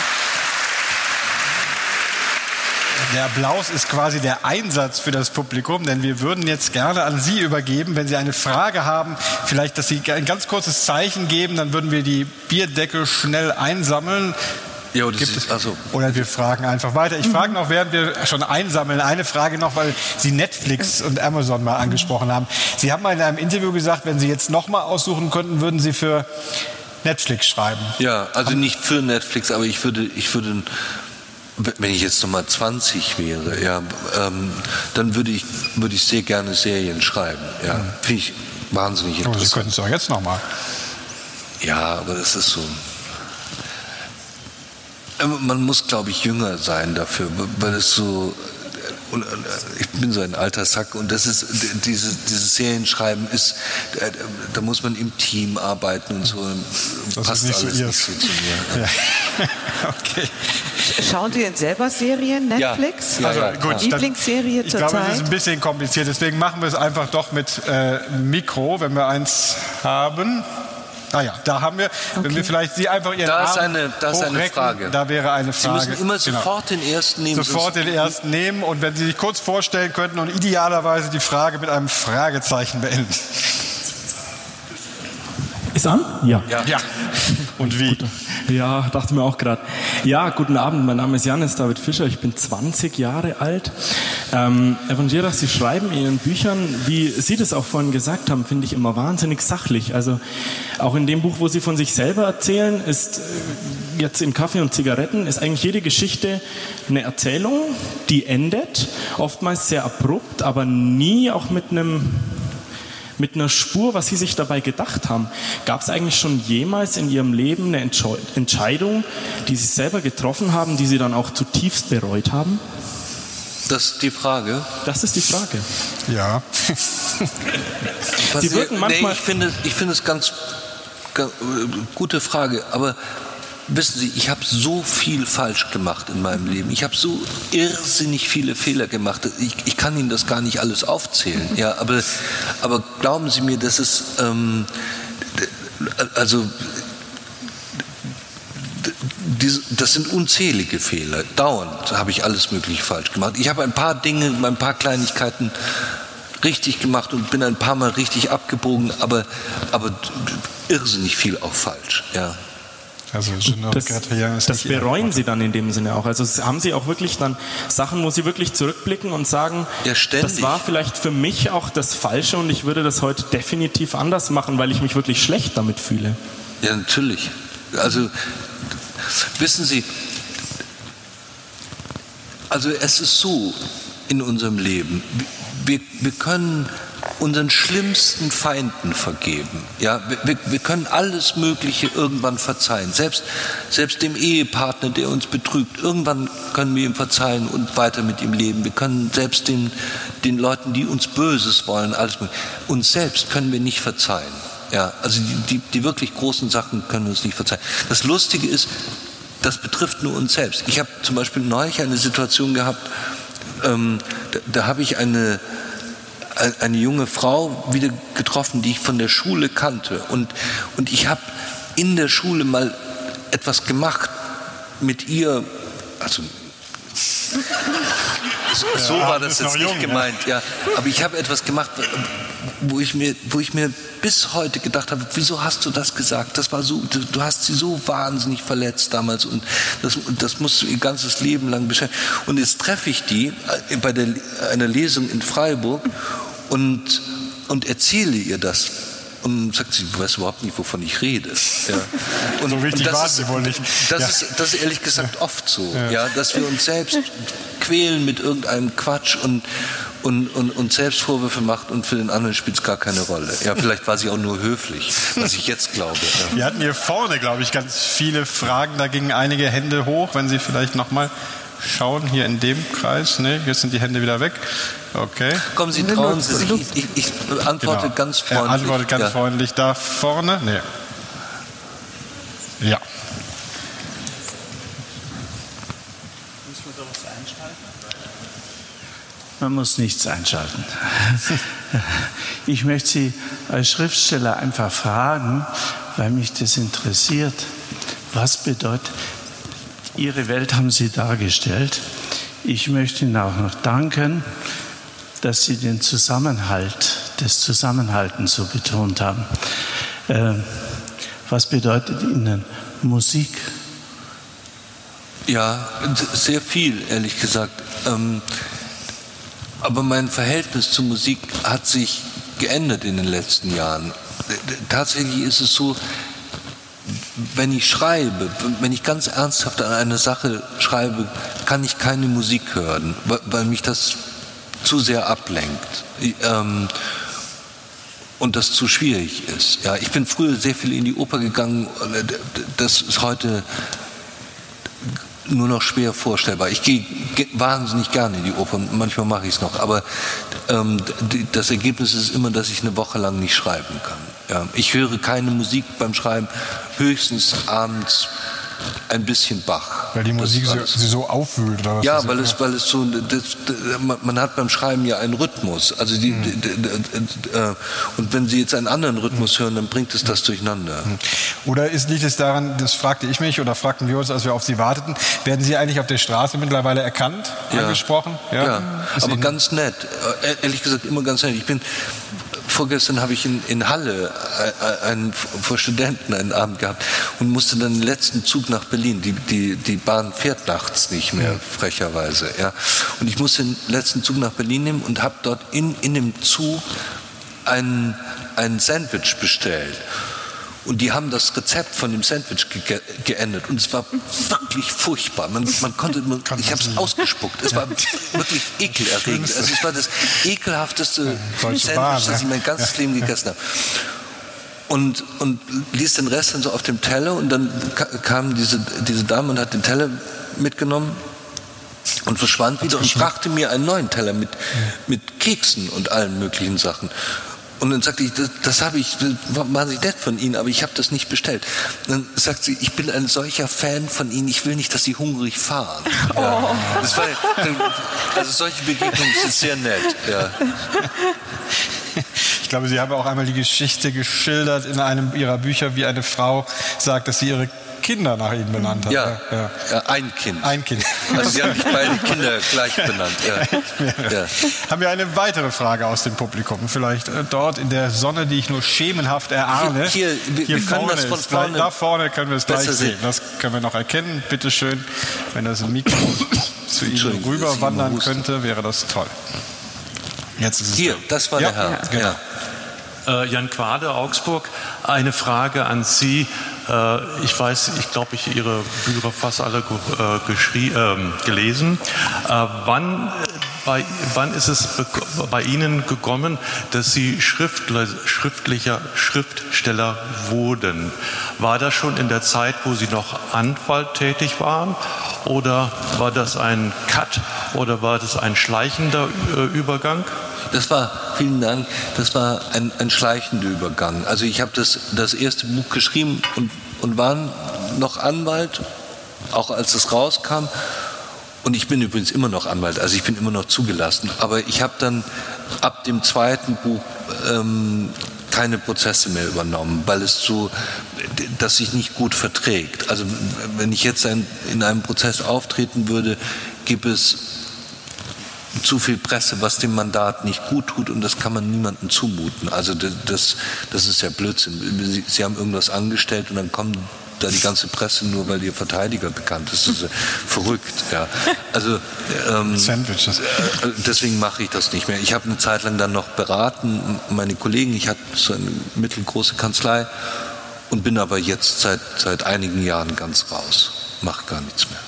Der Applaus ist quasi der Einsatz für das Publikum, denn wir würden jetzt gerne an Sie übergeben, wenn Sie eine Frage haben, vielleicht, dass Sie ein ganz kurzes Zeichen geben, dann würden wir die Bierdeckel schnell einsammeln. Ja, das Gibt ist, also Oder wir fragen einfach weiter. Ich frage noch, während wir schon einsammeln, eine Frage noch, weil Sie Netflix und Amazon mal angesprochen haben. Sie haben mal in einem Interview gesagt, wenn Sie jetzt nochmal aussuchen könnten, würden Sie für Netflix schreiben. Ja, also nicht für Netflix, aber ich würde, ich würde wenn ich jetzt nochmal 20 wäre, ja, ähm, dann würde ich, würde ich sehr gerne Serien schreiben. Ja, mhm. finde ich wahnsinnig interessant. Aber Sie könnten es auch jetzt nochmal. Ja, aber das ist so. Ähm, man muss, glaube ich, jünger sein dafür, weil es so und, und, ich bin so ein alter Sack und das ist diese, dieses Serienschreiben ist, da, da, muss man im Team arbeiten und so. Das passt alles so nicht so zu mir. Ja. okay. Schauen Sie denn selber Serien, Netflix? Ja, ja, also gut, Lieblingsserie zur Zeit? Ich glaube, es ist ein bisschen kompliziert, deswegen machen wir es einfach doch mit äh, Mikro, wenn wir eins haben. Ah ja, da haben wir, okay. wenn wir vielleicht Sie einfach Ihren da ist eine, da ist eine Frage. Da wäre eine Frage. Sie müssen immer genau. sofort den ersten nehmen. Sofort den ersten nehmen und wenn Sie sich kurz vorstellen könnten und idealerweise die Frage mit einem Fragezeichen beenden. Ist an? Ja. Ja. ja. Und wie? Ja, dachte mir auch gerade. Ja, guten Abend, mein Name ist Janis David Fischer, ich bin 20 Jahre alt. Ähm, Evangera, Sie schreiben in Ihren Büchern, wie Sie das auch vorhin gesagt haben, finde ich immer wahnsinnig sachlich. Also auch in dem Buch, wo Sie von sich selber erzählen, ist äh, jetzt im Kaffee und Zigaretten, ist eigentlich jede Geschichte eine Erzählung, die endet, oftmals sehr abrupt, aber nie auch mit einem mit einer Spur, was Sie sich dabei gedacht haben. Gab es eigentlich schon jemals in Ihrem Leben eine Entscheidung, die Sie selber getroffen haben, die Sie dann auch zutiefst bereut haben? Das ist die Frage. Das ist die Frage. Ja. Sie wirken manchmal. Nee, ich finde, ich finde es ganz, ganz gute Frage, aber wissen Sie, ich habe so viel falsch gemacht in meinem Leben. Ich habe so irrsinnig viele Fehler gemacht. Ich, ich, kann Ihnen das gar nicht alles aufzählen. Ja, aber, aber glauben Sie mir, das ist ähm, also das sind unzählige Fehler. Dauernd habe ich alles Mögliche falsch gemacht. Ich habe ein paar Dinge, ein paar Kleinigkeiten richtig gemacht und bin ein paar Mal richtig abgebogen, aber, aber irrsinnig viel auch falsch. Ja. Also das, das bereuen Sie dann in dem Sinne auch. Also haben Sie auch wirklich dann Sachen, wo Sie wirklich zurückblicken und sagen, ja, das war vielleicht für mich auch das Falsche und ich würde das heute definitiv anders machen, weil ich mich wirklich schlecht damit fühle. Ja, natürlich. Also wissen Sie, also es ist so in unserem Leben, wir, wir können unseren schlimmsten Feinden vergeben. Ja, wir, wir, können alles Mögliche irgendwann verzeihen. Selbst, selbst dem Ehepartner, der uns betrügt, irgendwann können wir ihm verzeihen und weiter mit ihm leben. Wir können selbst den, den Leuten, die uns Böses wollen, alles Mögliche. Uns selbst können wir nicht verzeihen. Ja, also die, die, die wirklich großen Sachen können wir uns nicht verzeihen. Das Lustige ist, das betrifft nur uns selbst. Ich habe zum Beispiel neulich eine Situation gehabt, ähm, da, da habe ich eine, eine junge Frau wieder getroffen, die ich von der Schule kannte. Und, und ich habe in der Schule mal etwas gemacht mit ihr, also so war das jetzt nicht gemeint, ja. Aber ich habe etwas gemacht, wo ich mir, wo ich mir bis heute gedacht habe, wieso hast du das gesagt? Das war so, du hast sie so wahnsinnig verletzt damals und das, das musst du ihr ganzes Leben lang beschäftigen. Und jetzt treffe ich die äh, bei der, einer Lesung in Freiburg und, und erzähle ihr das. Und sagt sie, du weißt überhaupt nicht, wovon ich rede. Ja. Und, so richtig und das, ist, wohl nicht. Das, ja. ist, das ist ehrlich gesagt oft so, ja. dass wir uns selbst quälen mit irgendeinem Quatsch und, und, und, und selbst Vorwürfe macht und für den anderen spielt es gar keine Rolle. Ja, vielleicht war sie auch nur höflich, was ich jetzt glaube. Wir hatten hier vorne, glaube ich, ganz viele Fragen. Da gingen einige Hände hoch, wenn Sie vielleicht nochmal schauen, hier in dem Kreis. Ne, jetzt sind die Hände wieder weg. Okay. Kommen Sie, trauen Sie sich. Ich, ich, ich antworte genau. ganz freundlich. Er antwortet ganz ja. freundlich. Da vorne? Nee. Ja. Man muss nichts einschalten. Ich möchte Sie als Schriftsteller einfach fragen, weil mich das interessiert. Was bedeutet, Ihre Welt haben Sie dargestellt. Ich möchte Ihnen auch noch danken, dass Sie den Zusammenhalt, das Zusammenhalten so betont haben. Äh, was bedeutet Ihnen Musik? Ja, sehr viel, ehrlich gesagt. Ähm, aber mein Verhältnis zur Musik hat sich geändert in den letzten Jahren. Tatsächlich ist es so, wenn ich schreibe, wenn ich ganz ernsthaft an eine Sache schreibe, kann ich keine Musik hören, weil mich das zu sehr ablenkt. Ähm, und das zu schwierig ist. Ja, ich bin früher sehr viel in die Oper gegangen. Das ist heute nur noch schwer vorstellbar. Ich gehe wahnsinnig gerne in die Oper, manchmal mache ich es noch, aber ähm, das Ergebnis ist immer, dass ich eine Woche lang nicht schreiben kann. Ja, ich höre keine Musik beim Schreiben, höchstens abends ein bisschen Bach. Weil die Musik sie so aufwühlt oder was? Ja, weil es, weil es so, das, man hat beim Schreiben ja einen Rhythmus. Also die, mhm. und wenn Sie jetzt einen anderen Rhythmus hören, dann bringt es das durcheinander. Hm. Oder ist, liegt es daran, das fragte ich mich oder fragten wir uns, als wir auf Sie warteten, werden Sie eigentlich auf der Straße mittlerweile erkannt, ja. angesprochen? Ja, ja. aber ganz nett. Äh, ehrlich gesagt, immer ganz nett. Ich bin vorgestern habe ich in, in Halle äh, einen, vor Studenten einen Abend gehabt und musste dann den letzten Zug nach Berlin. Die, die, die Bahn fährt nachts nicht mehr, frecherweise. Ja. Und ich musste den letzten Zug nach Berlin nehmen und habe dort in, in dem Zug ein, ein Sandwich bestellt. Und die haben das Rezept von dem Sandwich ge geändert. Und es war wirklich furchtbar. Man, man konnte, man, ich habe es ausgespuckt. Es war wirklich ekelerregend. Also es war das ekelhafteste Sandwich, das ich mein ganzes Leben gegessen habe. Und, und ließ den Rest dann so auf dem Teller. Und dann kam diese, diese Dame und hat den Teller mitgenommen und verschwand wieder und brachte mir einen neuen Teller mit, mit Keksen und allen möglichen Sachen. Und dann sagte ich, das, das habe ich, war wahnsinnig nett von Ihnen, aber ich habe das nicht bestellt. Und dann sagt sie, ich bin ein solcher Fan von Ihnen, ich will nicht, dass Sie hungrig fahren. Ja. Oh. War, also solche Begegnungen sind sehr nett. Ja. Ich glaube, Sie haben auch einmal die Geschichte geschildert in einem Ihrer Bücher, wie eine Frau sagt, dass sie ihre Kinder nach ihm benannt hat. Ja, ja. ja ein Kind. Ein Kind. Also Sie haben nicht beide Kinder gleich benannt. Ja. Haben wir eine weitere Frage aus dem Publikum? Vielleicht äh, dort in der Sonne, die ich nur schemenhaft erahne. Hier, hier, hier wir vorne das von vorne da vorne können wir es gleich sehen. Das können wir noch erkennen. Bitte schön, wenn das Mikro zu Ihnen rüber wandern könnte, wäre das toll. Jetzt ist es Hier, da. das war der Herr. Genau. Äh, Jan Quade, Augsburg. Eine Frage an Sie. Äh, ich weiß, ich glaube, ich Ihre Bücher fast alle äh, ähm, gelesen. Äh, wann, bei, wann ist es bei Ihnen gekommen, dass Sie schriftlicher Schriftsteller wurden? War das schon in der Zeit, wo Sie noch Anwalt tätig waren? Oder war das ein Cut? Oder war das ein schleichender Übergang? Das war, vielen Dank, das war ein, ein schleichender Übergang. Also ich habe das, das erste Buch geschrieben und, und war noch Anwalt, auch als es rauskam. Und ich bin übrigens immer noch Anwalt, also ich bin immer noch zugelassen. Aber ich habe dann ab dem zweiten Buch ähm, keine Prozesse mehr übernommen, weil es so, das sich nicht gut verträgt. Also wenn ich jetzt ein, in einem Prozess auftreten würde, gibt es zu viel Presse, was dem Mandat nicht gut tut und das kann man niemandem zumuten. Also das, das ist ja Blödsinn. Sie, Sie haben irgendwas angestellt und dann kommen da die ganze Presse nur, weil ihr Verteidiger bekannt ist. Das ist verrückt. Ja. Also ähm, Sandwiches. Äh, deswegen mache ich das nicht mehr. Ich habe eine Zeit lang dann noch beraten, meine Kollegen. Ich hatte so eine mittelgroße Kanzlei und bin aber jetzt seit seit einigen Jahren ganz raus. Mache gar nichts mehr.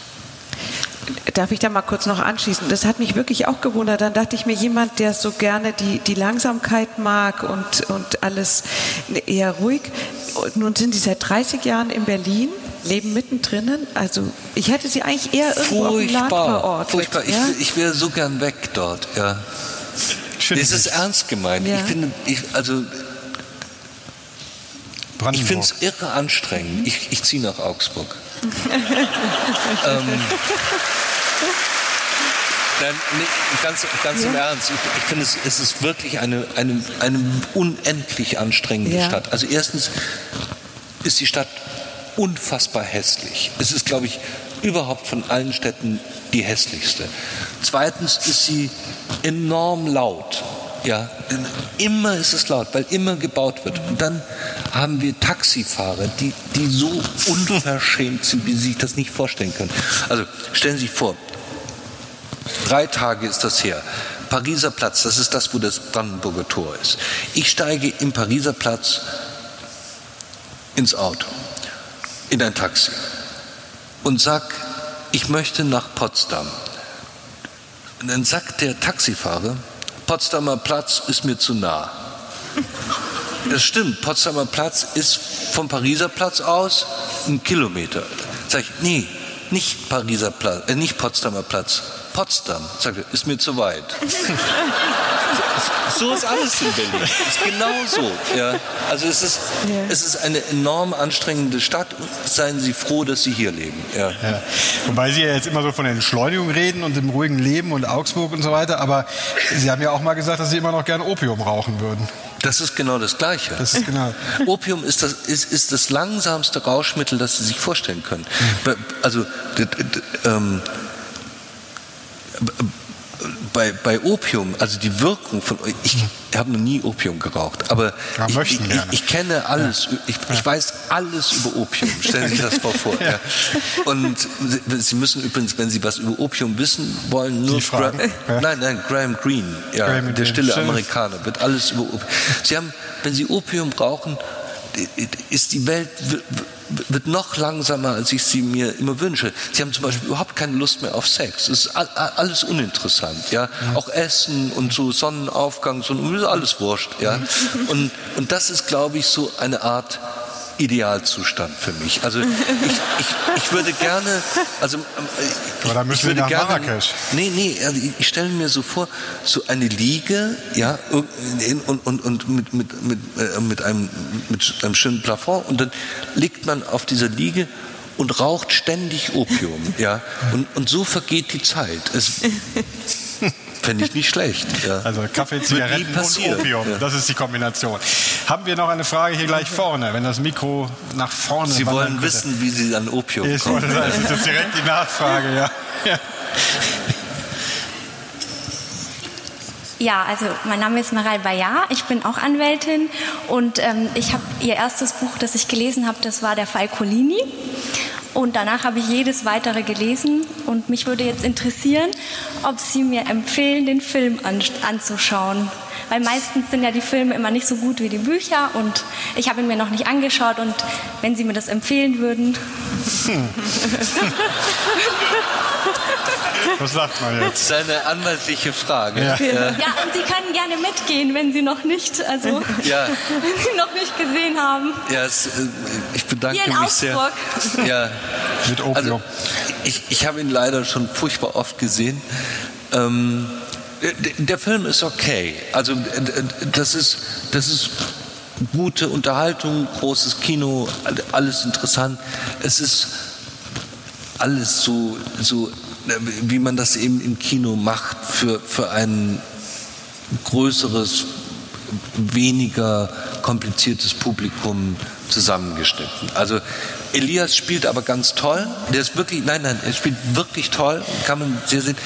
Darf ich da mal kurz noch anschließen? Das hat mich wirklich auch gewundert. Dann dachte ich mir, jemand, der so gerne die, die Langsamkeit mag und, und alles eher ruhig. Und nun sind Sie seit 30 Jahren in Berlin, leben mittendrin. Also ich hätte Sie eigentlich eher irgendwo Furchtbar. auf dem Land verortet. Furchtbar. Ja? Ich, ich wäre so gern weg dort. Ja. Es ist ernst gemeint. Ja. Ich finde, ich, also ich finde es irre anstrengend. Ich, ich ziehe nach Augsburg. ähm, Nein, nee, ganz, ganz ja. im Ernst. Ich, ich finde, es, es, ist wirklich eine, eine, eine unendlich anstrengende ja. Stadt. Also erstens ist die Stadt unfassbar hässlich. Es ist, glaube ich, überhaupt von allen Städten die hässlichste. Zweitens ist sie enorm laut. Ja, immer ist es laut, weil immer gebaut wird. Und dann haben wir Taxifahrer, die, die so unverschämt sind, wie Sie sich das nicht vorstellen können. Also stellen Sie sich vor, drei Tage ist das her. Pariser Platz, das ist das, wo das Brandenburger Tor ist. Ich steige im Pariser Platz ins Auto, in ein Taxi und sag, ich möchte nach Potsdam. Und dann sagt der Taxifahrer, Potsdamer Platz ist mir zu nah. Das stimmt, Potsdamer Platz ist vom Pariser Platz aus ein Kilometer. Sag ich, nee, nicht Pariser Platz, äh, nicht Potsdamer Platz, Potsdam. Sag ich, ist mir zu weit. so ist alles in Berlin. Ist genau so. Ja. Also es ist, ja. es ist eine enorm anstrengende Stadt. Seien Sie froh, dass Sie hier leben. Ja. ja. Wobei Sie ja jetzt immer so von der Entschleunigung reden und dem ruhigen Leben und Augsburg und so weiter. Aber Sie haben ja auch mal gesagt, dass Sie immer noch gerne Opium rauchen würden. Das ist genau das Gleiche. Das ist genau. Opium ist das, ist, ist das langsamste Rauschmittel, das Sie sich vorstellen können. Mhm. Also, ähm, bei, bei Opium, also die Wirkung von, ich habe noch nie Opium geraucht, aber ja, ich, ich, ich, ich, kenne alles, ja. ich, ich, weiß alles über Opium, stellen Sie sich das mal vor. ja. Und Sie müssen übrigens, wenn Sie was über Opium wissen wollen, nur Graham, nein, nein, Graham Greene, ja, Graham der stille. Amerikaner, wird alles über Opium. Sie haben, wenn Sie Opium brauchen, ist die Welt wird noch langsamer, als ich sie mir immer wünsche. Sie haben zum Beispiel überhaupt keine Lust mehr auf Sex. Es ist alles uninteressant, ja. ja. Auch Essen und so Sonnenaufgang, so alles wurscht, ja. Und, und das ist, glaube ich, so eine Art Idealzustand für mich. Also ich, ich, ich würde gerne, also ich, Aber da müssen ich würde wir nach gerne, Marrakesch. Nee, nee, also ich stelle mir so vor, so eine Liege, ja, und, und, und mit, mit, mit, äh, mit, einem, mit einem schönen Plafond und dann liegt man auf dieser Liege und raucht ständig Opium, ja, und, und so vergeht die Zeit. Es, Fände ich nicht schlecht. Ja. Also Kaffee, Zigaretten und Opium, ja. das ist die Kombination. Haben wir noch eine Frage hier gleich vorne, wenn das Mikro nach vorne Sie wollen wissen, wie Sie an Opium ich kommen. Wollte, das ist direkt die Nachfrage, ja. ja. Ja, also mein Name ist Maral Bayar, ich bin auch Anwältin und ähm, ich habe ihr erstes Buch, das ich gelesen habe, das war der Fall Colini. Und danach habe ich jedes weitere gelesen und mich würde jetzt interessieren, ob Sie mir empfehlen, den Film an, anzuschauen. Weil meistens sind ja die Filme immer nicht so gut wie die Bücher und ich habe ihn mir noch nicht angeschaut und wenn Sie mir das empfehlen würden. Hm. Was sagt man jetzt? Das ist eine anwaltliche Frage. Ja. ja, und Sie können gerne mitgehen, wenn Sie noch nicht, also ja. wenn Sie noch nicht gesehen haben. Ja, es, äh, ich bedanke Hier in mich Augsburg. sehr. Ja. Mit Opium. Also, ich, ich habe ihn leider schon furchtbar oft gesehen. Ähm, der Film ist okay. Also das ist, das ist gute Unterhaltung, großes Kino, alles interessant. Es ist alles so, so wie man das eben im Kino macht für, für ein größeres, weniger kompliziertes Publikum zusammengeschnitten. Also Elias spielt aber ganz toll. Der ist wirklich, nein, nein, er spielt wirklich toll. Kann man sehr sehen.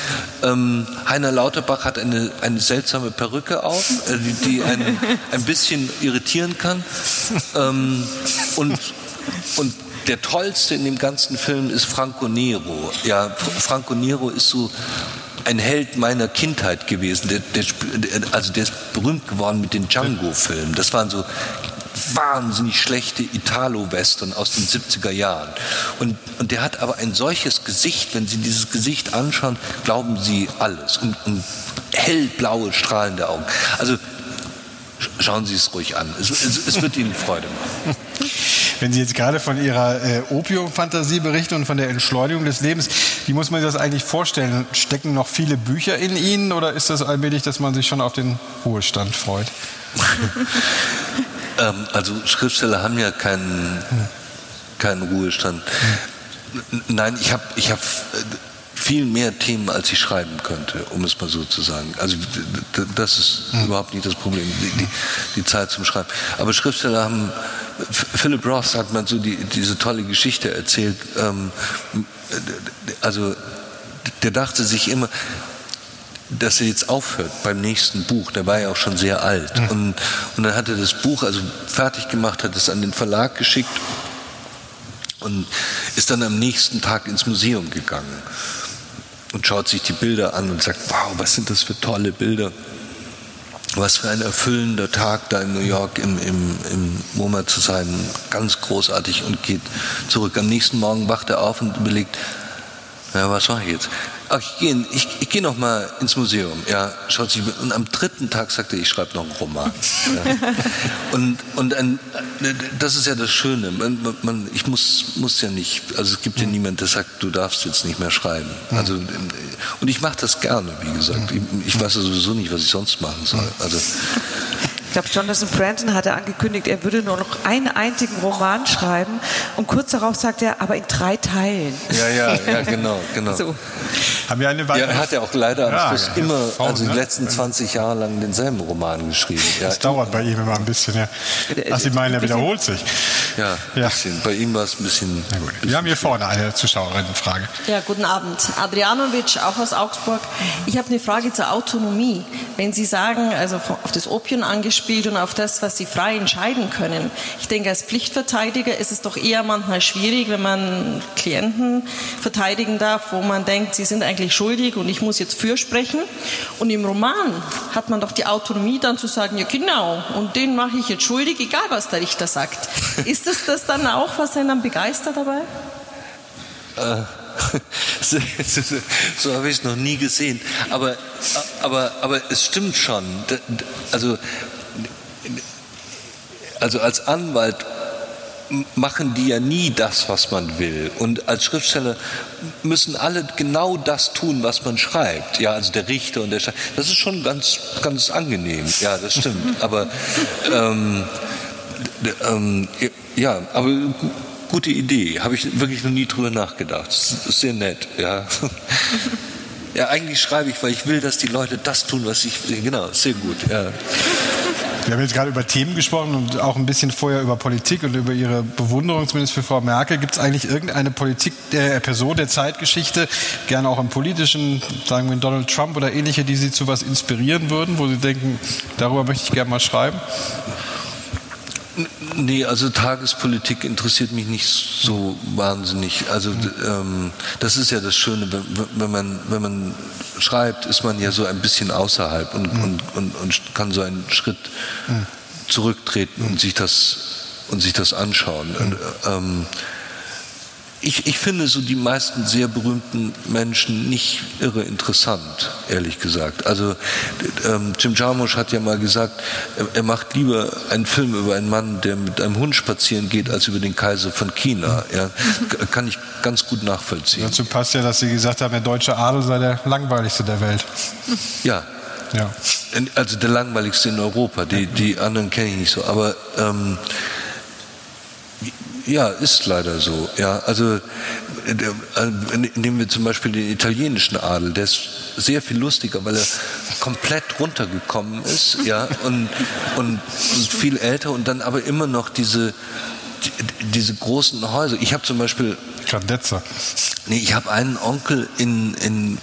Ähm, Heiner Lauterbach hat eine, eine seltsame Perücke auf, äh, die, die einen ein bisschen irritieren kann. Ähm, und, und der tollste in dem ganzen Film ist Franco Nero. Ja, Franco Nero ist so ein Held meiner Kindheit gewesen. Der, der, also der ist berühmt geworden mit den Django-Filmen. Das waren so wahnsinnig schlechte Italo-Western aus den 70er Jahren. Und, und der hat aber ein solches Gesicht, wenn Sie dieses Gesicht anschauen, glauben Sie alles. Und, und hellblaue, strahlende Augen. Also schauen Sie es ruhig an. Es, es, es wird Ihnen Freude machen. Wenn Sie jetzt gerade von Ihrer äh, Opium-Fantasie berichten und von der Entschleunigung des Lebens, wie muss man sich das eigentlich vorstellen? Stecken noch viele Bücher in Ihnen oder ist das allmählich, dass man sich schon auf den Ruhestand freut? Ähm, also Schriftsteller haben ja keinen, keinen Ruhestand. Nein, ich habe ich hab äh, viel mehr Themen, als ich schreiben könnte, um es mal so zu sagen. Also das ist mhm. überhaupt nicht das Problem, die, die, die, Zeit zum Schreiben. Aber Schriftsteller haben, Philip Roth hat mal so die, diese tolle Geschichte erzählt. Ähm, also der dachte sich immer, dass er jetzt aufhört beim nächsten Buch. Der war ja auch schon sehr alt. Mhm. Und, und dann hat er das Buch also fertig gemacht, hat es an den Verlag geschickt und ist dann am nächsten Tag ins Museum gegangen und schaut sich die Bilder an und sagt, wow, was sind das für tolle Bilder. Was für ein erfüllender Tag da in New York im, im, im MoMA zu sein. Ganz großartig und geht zurück. Am nächsten Morgen wacht er auf und überlegt, ja, was mache ich jetzt? Ach, ich gehe ich, ich geh noch mal ins Museum. Ja, schaut sich und am dritten Tag sagte er, ich schreibe noch einen Roman. Ja. Und, und ein, das ist ja das Schöne. Man, man, ich muss, muss ja nicht, also es gibt ja niemand, der sagt, du darfst jetzt nicht mehr schreiben. Also, und ich mache das gerne, wie gesagt. Ich, ich weiß ja sowieso nicht, was ich sonst machen soll. Also, ich glaube, Jonathan Franzen hatte angekündigt, er würde nur noch einen einzigen Roman schreiben und kurz darauf sagt er, aber in drei Teilen. Ja, ja, ja, genau, genau. So. Haben wir eine weitere? Ja, er hat ja auch leider ja, ja, immer, also die ne? letzten 20 Jahre lang denselben Roman geschrieben. Das dauert bei ihm immer ein bisschen, ja. Ach, Sie meinen, er wiederholt sich. Ja, ein ja. bisschen. Bei ihm war es ein bisschen, bisschen. Wir haben hier vorne eine Zuschauerinnenfrage. Ja, guten Abend. Adrianovic, auch aus Augsburg. Ich habe eine Frage zur Autonomie. Wenn Sie sagen, also auf das Opium angeschaut, spielt und auf das, was sie frei entscheiden können. Ich denke, als Pflichtverteidiger ist es doch eher manchmal schwierig, wenn man Klienten verteidigen darf, wo man denkt, sie sind eigentlich schuldig und ich muss jetzt fürsprechen. Und im Roman hat man doch die Autonomie dann zu sagen, ja genau, und den mache ich jetzt schuldig, egal was der Richter sagt. Ist es das dann auch, was einen dann begeistert dabei? Äh. so, so, so habe ich es noch nie gesehen. Aber, aber, aber es stimmt schon. Also also als Anwalt machen die ja nie das, was man will. Und als Schriftsteller müssen alle genau das tun, was man schreibt. Ja, also der Richter und der Sch Das ist schon ganz, ganz angenehm. Ja, das stimmt. Aber ähm, ähm, ja, aber gute Idee. Habe ich wirklich noch nie drüber nachgedacht. Das ist sehr nett. Ja. Ja, eigentlich schreibe ich, weil ich will, dass die Leute das tun, was ich. Genau, sehr gut. Ja. Wir haben jetzt gerade über Themen gesprochen und auch ein bisschen vorher über Politik und über Ihre Bewunderung zumindest für Frau Merkel. Gibt es eigentlich irgendeine Politik, äh, Person der Zeitgeschichte, gerne auch im politischen, sagen wir Donald Trump oder ähnliche, die Sie zu was inspirieren würden, wo Sie denken, darüber möchte ich gerne mal schreiben? Nee, also Tagespolitik interessiert mich nicht so wahnsinnig. Also ähm, das ist ja das Schöne, wenn, wenn, man, wenn man schreibt, ist man ja so ein bisschen außerhalb und, mhm. und, und, und, kann so einen Schritt mhm. zurücktreten und sich das und sich das anschauen. Und, ähm, ich, ich finde so die meisten sehr berühmten Menschen nicht irre interessant, ehrlich gesagt. Also ähm, Jim Jarmusch hat ja mal gesagt, er, er, macht lieber einen Film über einen Mann, der mit einem Hund spazieren geht, als über den Kaiser von China. Ja, kann ich ganz gut nachvollziehen. Dazu passt ja, dass Sie gesagt haben, der deutsche Adel sei der langweiligste der Welt. Ja, Ja. Also der langweiligste in Europa. Die, die anderen kenne ich nicht so. Aber ähm, ja, ist leider so. Ja, also äh, nehmen wir zum Beispiel den italienischen Adel, der ist sehr viel lustiger, weil er komplett runtergekommen ist, ja, und, und, und viel älter und dann aber immer noch diese diese großen Häuser. Ich habe zum Beispiel Grandezza. Nee, ich habe einen Onkel in, in,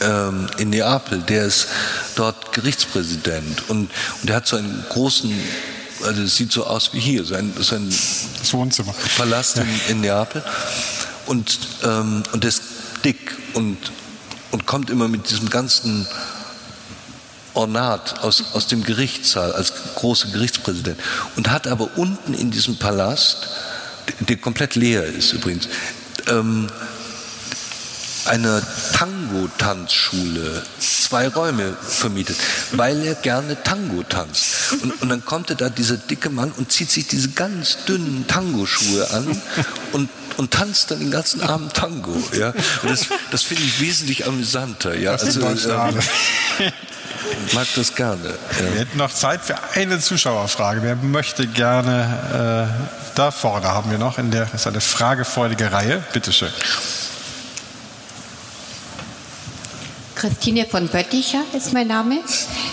ähm, in Neapel, der ist dort Gerichtspräsident und, und der hat so einen großen also es sieht so aus wie hier, so ein, so ein Wohnzimmer. Palast in, in Neapel. Und, ähm, und der ist dick und, und kommt immer mit diesem ganzen Ornat aus, aus dem Gerichtssaal als großer Gerichtspräsident und hat aber unten in diesem Palast, der komplett leer ist übrigens, ähm, einer Tango-Tanzschule zwei Räume vermietet, weil er gerne Tango tanzt. Und, und, dann kommt da dieser dicke Mann und zieht sich diese ganz dünnen Tango-Schuhe an und, und tanzt dann den ganzen Abend Tango. Ja? Das, das finde ich wesentlich amüsanter. Ja? Also, äh, mag das gerne. Ja. Wir hätten noch Zeit für eine Zuschauerfrage. Wer möchte gerne, äh, da vorne haben wir noch, in der, das ist eine fragefreudige Reihe. Bitteschön. Christine von Bötticher ist mein Name.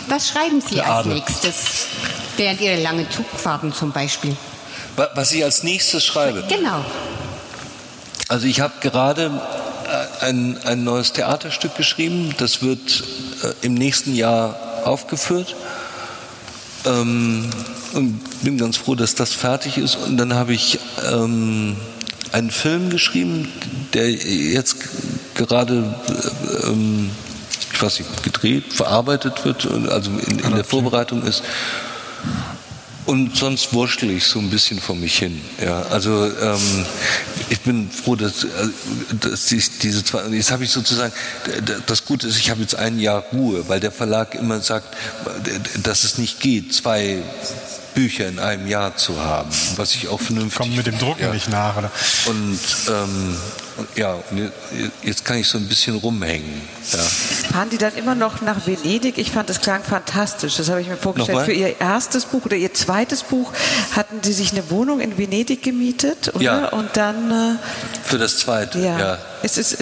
Was schreiben Sie als nächstes? Während Ihrer langen Zugfahrten zum Beispiel. Was ich als nächstes schreibe? Genau. Also ich habe gerade äh, ein, ein neues Theaterstück geschrieben. Das wird äh, im nächsten Jahr aufgeführt. Ähm, und bin ganz froh, dass das fertig ist. Und dann habe ich ähm, einen Film geschrieben, der jetzt gerade ähm, nicht, gedreht, verarbeitet wird, also in, in der Vorbereitung ist. Und sonst wurschtel ich so ein bisschen vor mich hin. Ja, also ähm, ich bin froh, dass, äh, dass ich diese zwei. Jetzt habe ich sozusagen das Gute ist, ich habe jetzt ein Jahr Ruhe, weil der Verlag immer sagt, dass es nicht geht, zwei Bücher in einem Jahr zu haben, was ich auch vernünftig. Kommt mit dem Drucken ja. nicht nach, oder? Und ähm, ja, jetzt kann ich so ein bisschen rumhängen. Ja. Fahren die dann immer noch nach Venedig? Ich fand, das klang fantastisch. Das habe ich mir vorgestellt. Nochmal? Für Ihr erstes Buch oder Ihr zweites Buch hatten Sie sich eine Wohnung in Venedig gemietet, oder? Ja. Und dann. Äh, Für das zweite, ja. ja. Ist es,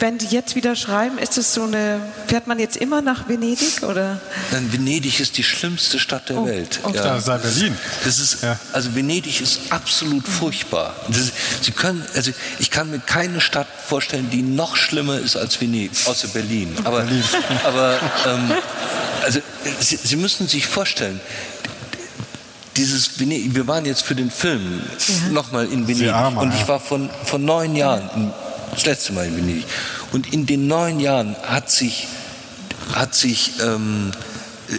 wenn Sie jetzt wieder schreiben, ist es so eine. Fährt man jetzt immer nach Venedig, oder? Dann Venedig ist die schlimmste Stadt der oh, Welt. Okay. Ja. Das sei Berlin. Das ist, ja. Also Venedig ist absolut furchtbar. Das, Sie können, also ich kann keine Stadt vorstellen, die noch schlimmer ist als Venedig, außer Berlin. Aber, Berlin. aber ähm, also, Sie, Sie müssen sich vorstellen, dieses Venedig, wir waren jetzt für den Film ja. nochmal in Venedig armer, und ich war von, von neun Jahren das letzte Mal in Venedig und in den neun Jahren hat sich, hat sich, ähm,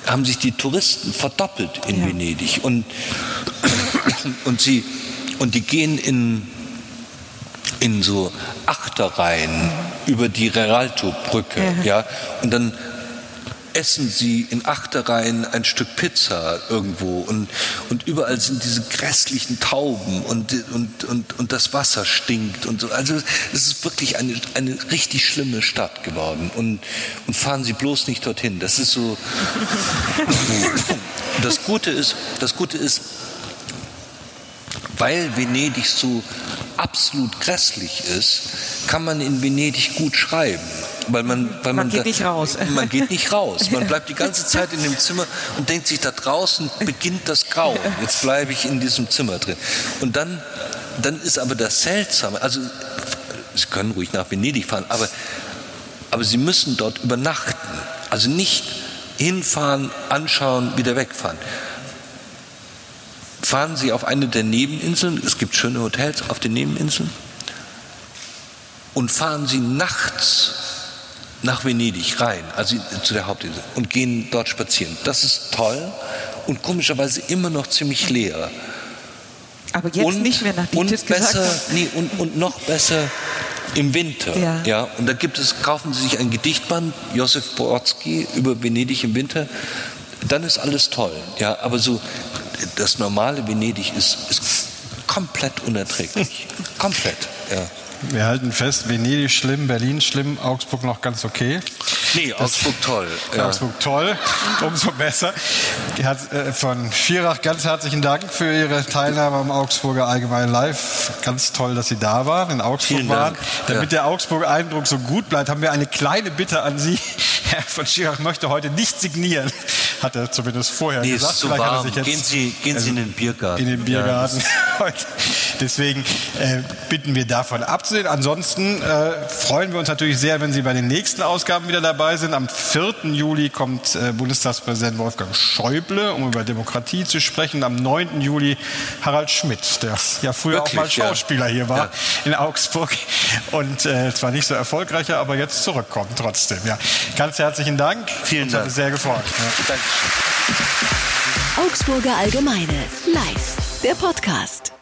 haben sich die Touristen verdoppelt in ja. Venedig und, und, sie, und die gehen in in so Achterreihen über die Reralto-Brücke. Ja. ja. Und dann essen sie in Achterreihen ein Stück Pizza irgendwo und, und überall sind diese grässlichen Tauben und, und, und, und das Wasser stinkt und so. Also es ist wirklich eine, eine richtig schlimme Stadt geworden und, und fahren Sie bloß nicht dorthin. Das ist so. Das Gute ist, das Gute ist, weil Venedig so absolut grässlich ist, kann man in Venedig gut schreiben. Weil man, weil man, man geht da, nicht raus. Man geht nicht raus. Man bleibt die ganze Zeit in dem Zimmer und denkt sich, da draußen beginnt das Grauen. Jetzt bleibe ich in diesem Zimmer drin. Und dann, dann ist aber das Seltsame, also Sie können ruhig nach Venedig fahren, aber, aber Sie müssen dort übernachten. Also nicht hinfahren, anschauen, wieder wegfahren fahren Sie auf eine der Nebeninseln, es gibt schöne Hotels auf den Nebeninseln, und fahren Sie nachts nach Venedig rein, also zu der Hauptinsel, und gehen dort spazieren. Das ist toll und komischerweise immer noch ziemlich leer. Aber jetzt und, nicht mehr nach und besser, nee, und, und noch besser im Winter. Ja. ja. Und da gibt es, kaufen Sie sich ein Gedichtband, Josef Brodsky über Venedig im Winter, dann ist alles toll. Ja, aber so das normale Venedig ist, ist komplett unerträglich. komplett, ja. Wir halten fest, Venedig schlimm, Berlin schlimm, Augsburg noch ganz okay. Nee, Augsburg toll. Ja. Augsburg toll, umso besser. Äh, von Schirach ganz herzlichen Dank für Ihre Teilnahme am Augsburger Allgemeinen Live. Ganz toll, dass Sie da waren, in Augsburg Vielen waren. Dank. Damit ja. der Augsburger Eindruck so gut bleibt, haben wir eine kleine Bitte an Sie. Herr von Schirach möchte heute nicht signieren hat er zumindest vorher nee, gesagt. Ist zu warm. gehen Sie, gehen Sie in den Biergarten. In den Biergarten. Ja, Deswegen äh, bitten wir davon abzusehen. Ansonsten äh, freuen wir uns natürlich sehr, wenn Sie bei den nächsten Ausgaben wieder dabei sind. Am 4. Juli kommt äh, Bundestagspräsident Wolfgang Schäuble, um über Demokratie zu sprechen. Am 9. Juli Harald Schmidt, der ja früher Wirklich, auch mal Schauspieler ja. hier war ja. in Augsburg und äh, zwar nicht so erfolgreicher, aber jetzt zurückkommt trotzdem. Ja, ganz herzlichen Dank. Vielen Dank. Sehr gefreut. Ja. Augsburger Allgemeine live der Podcast.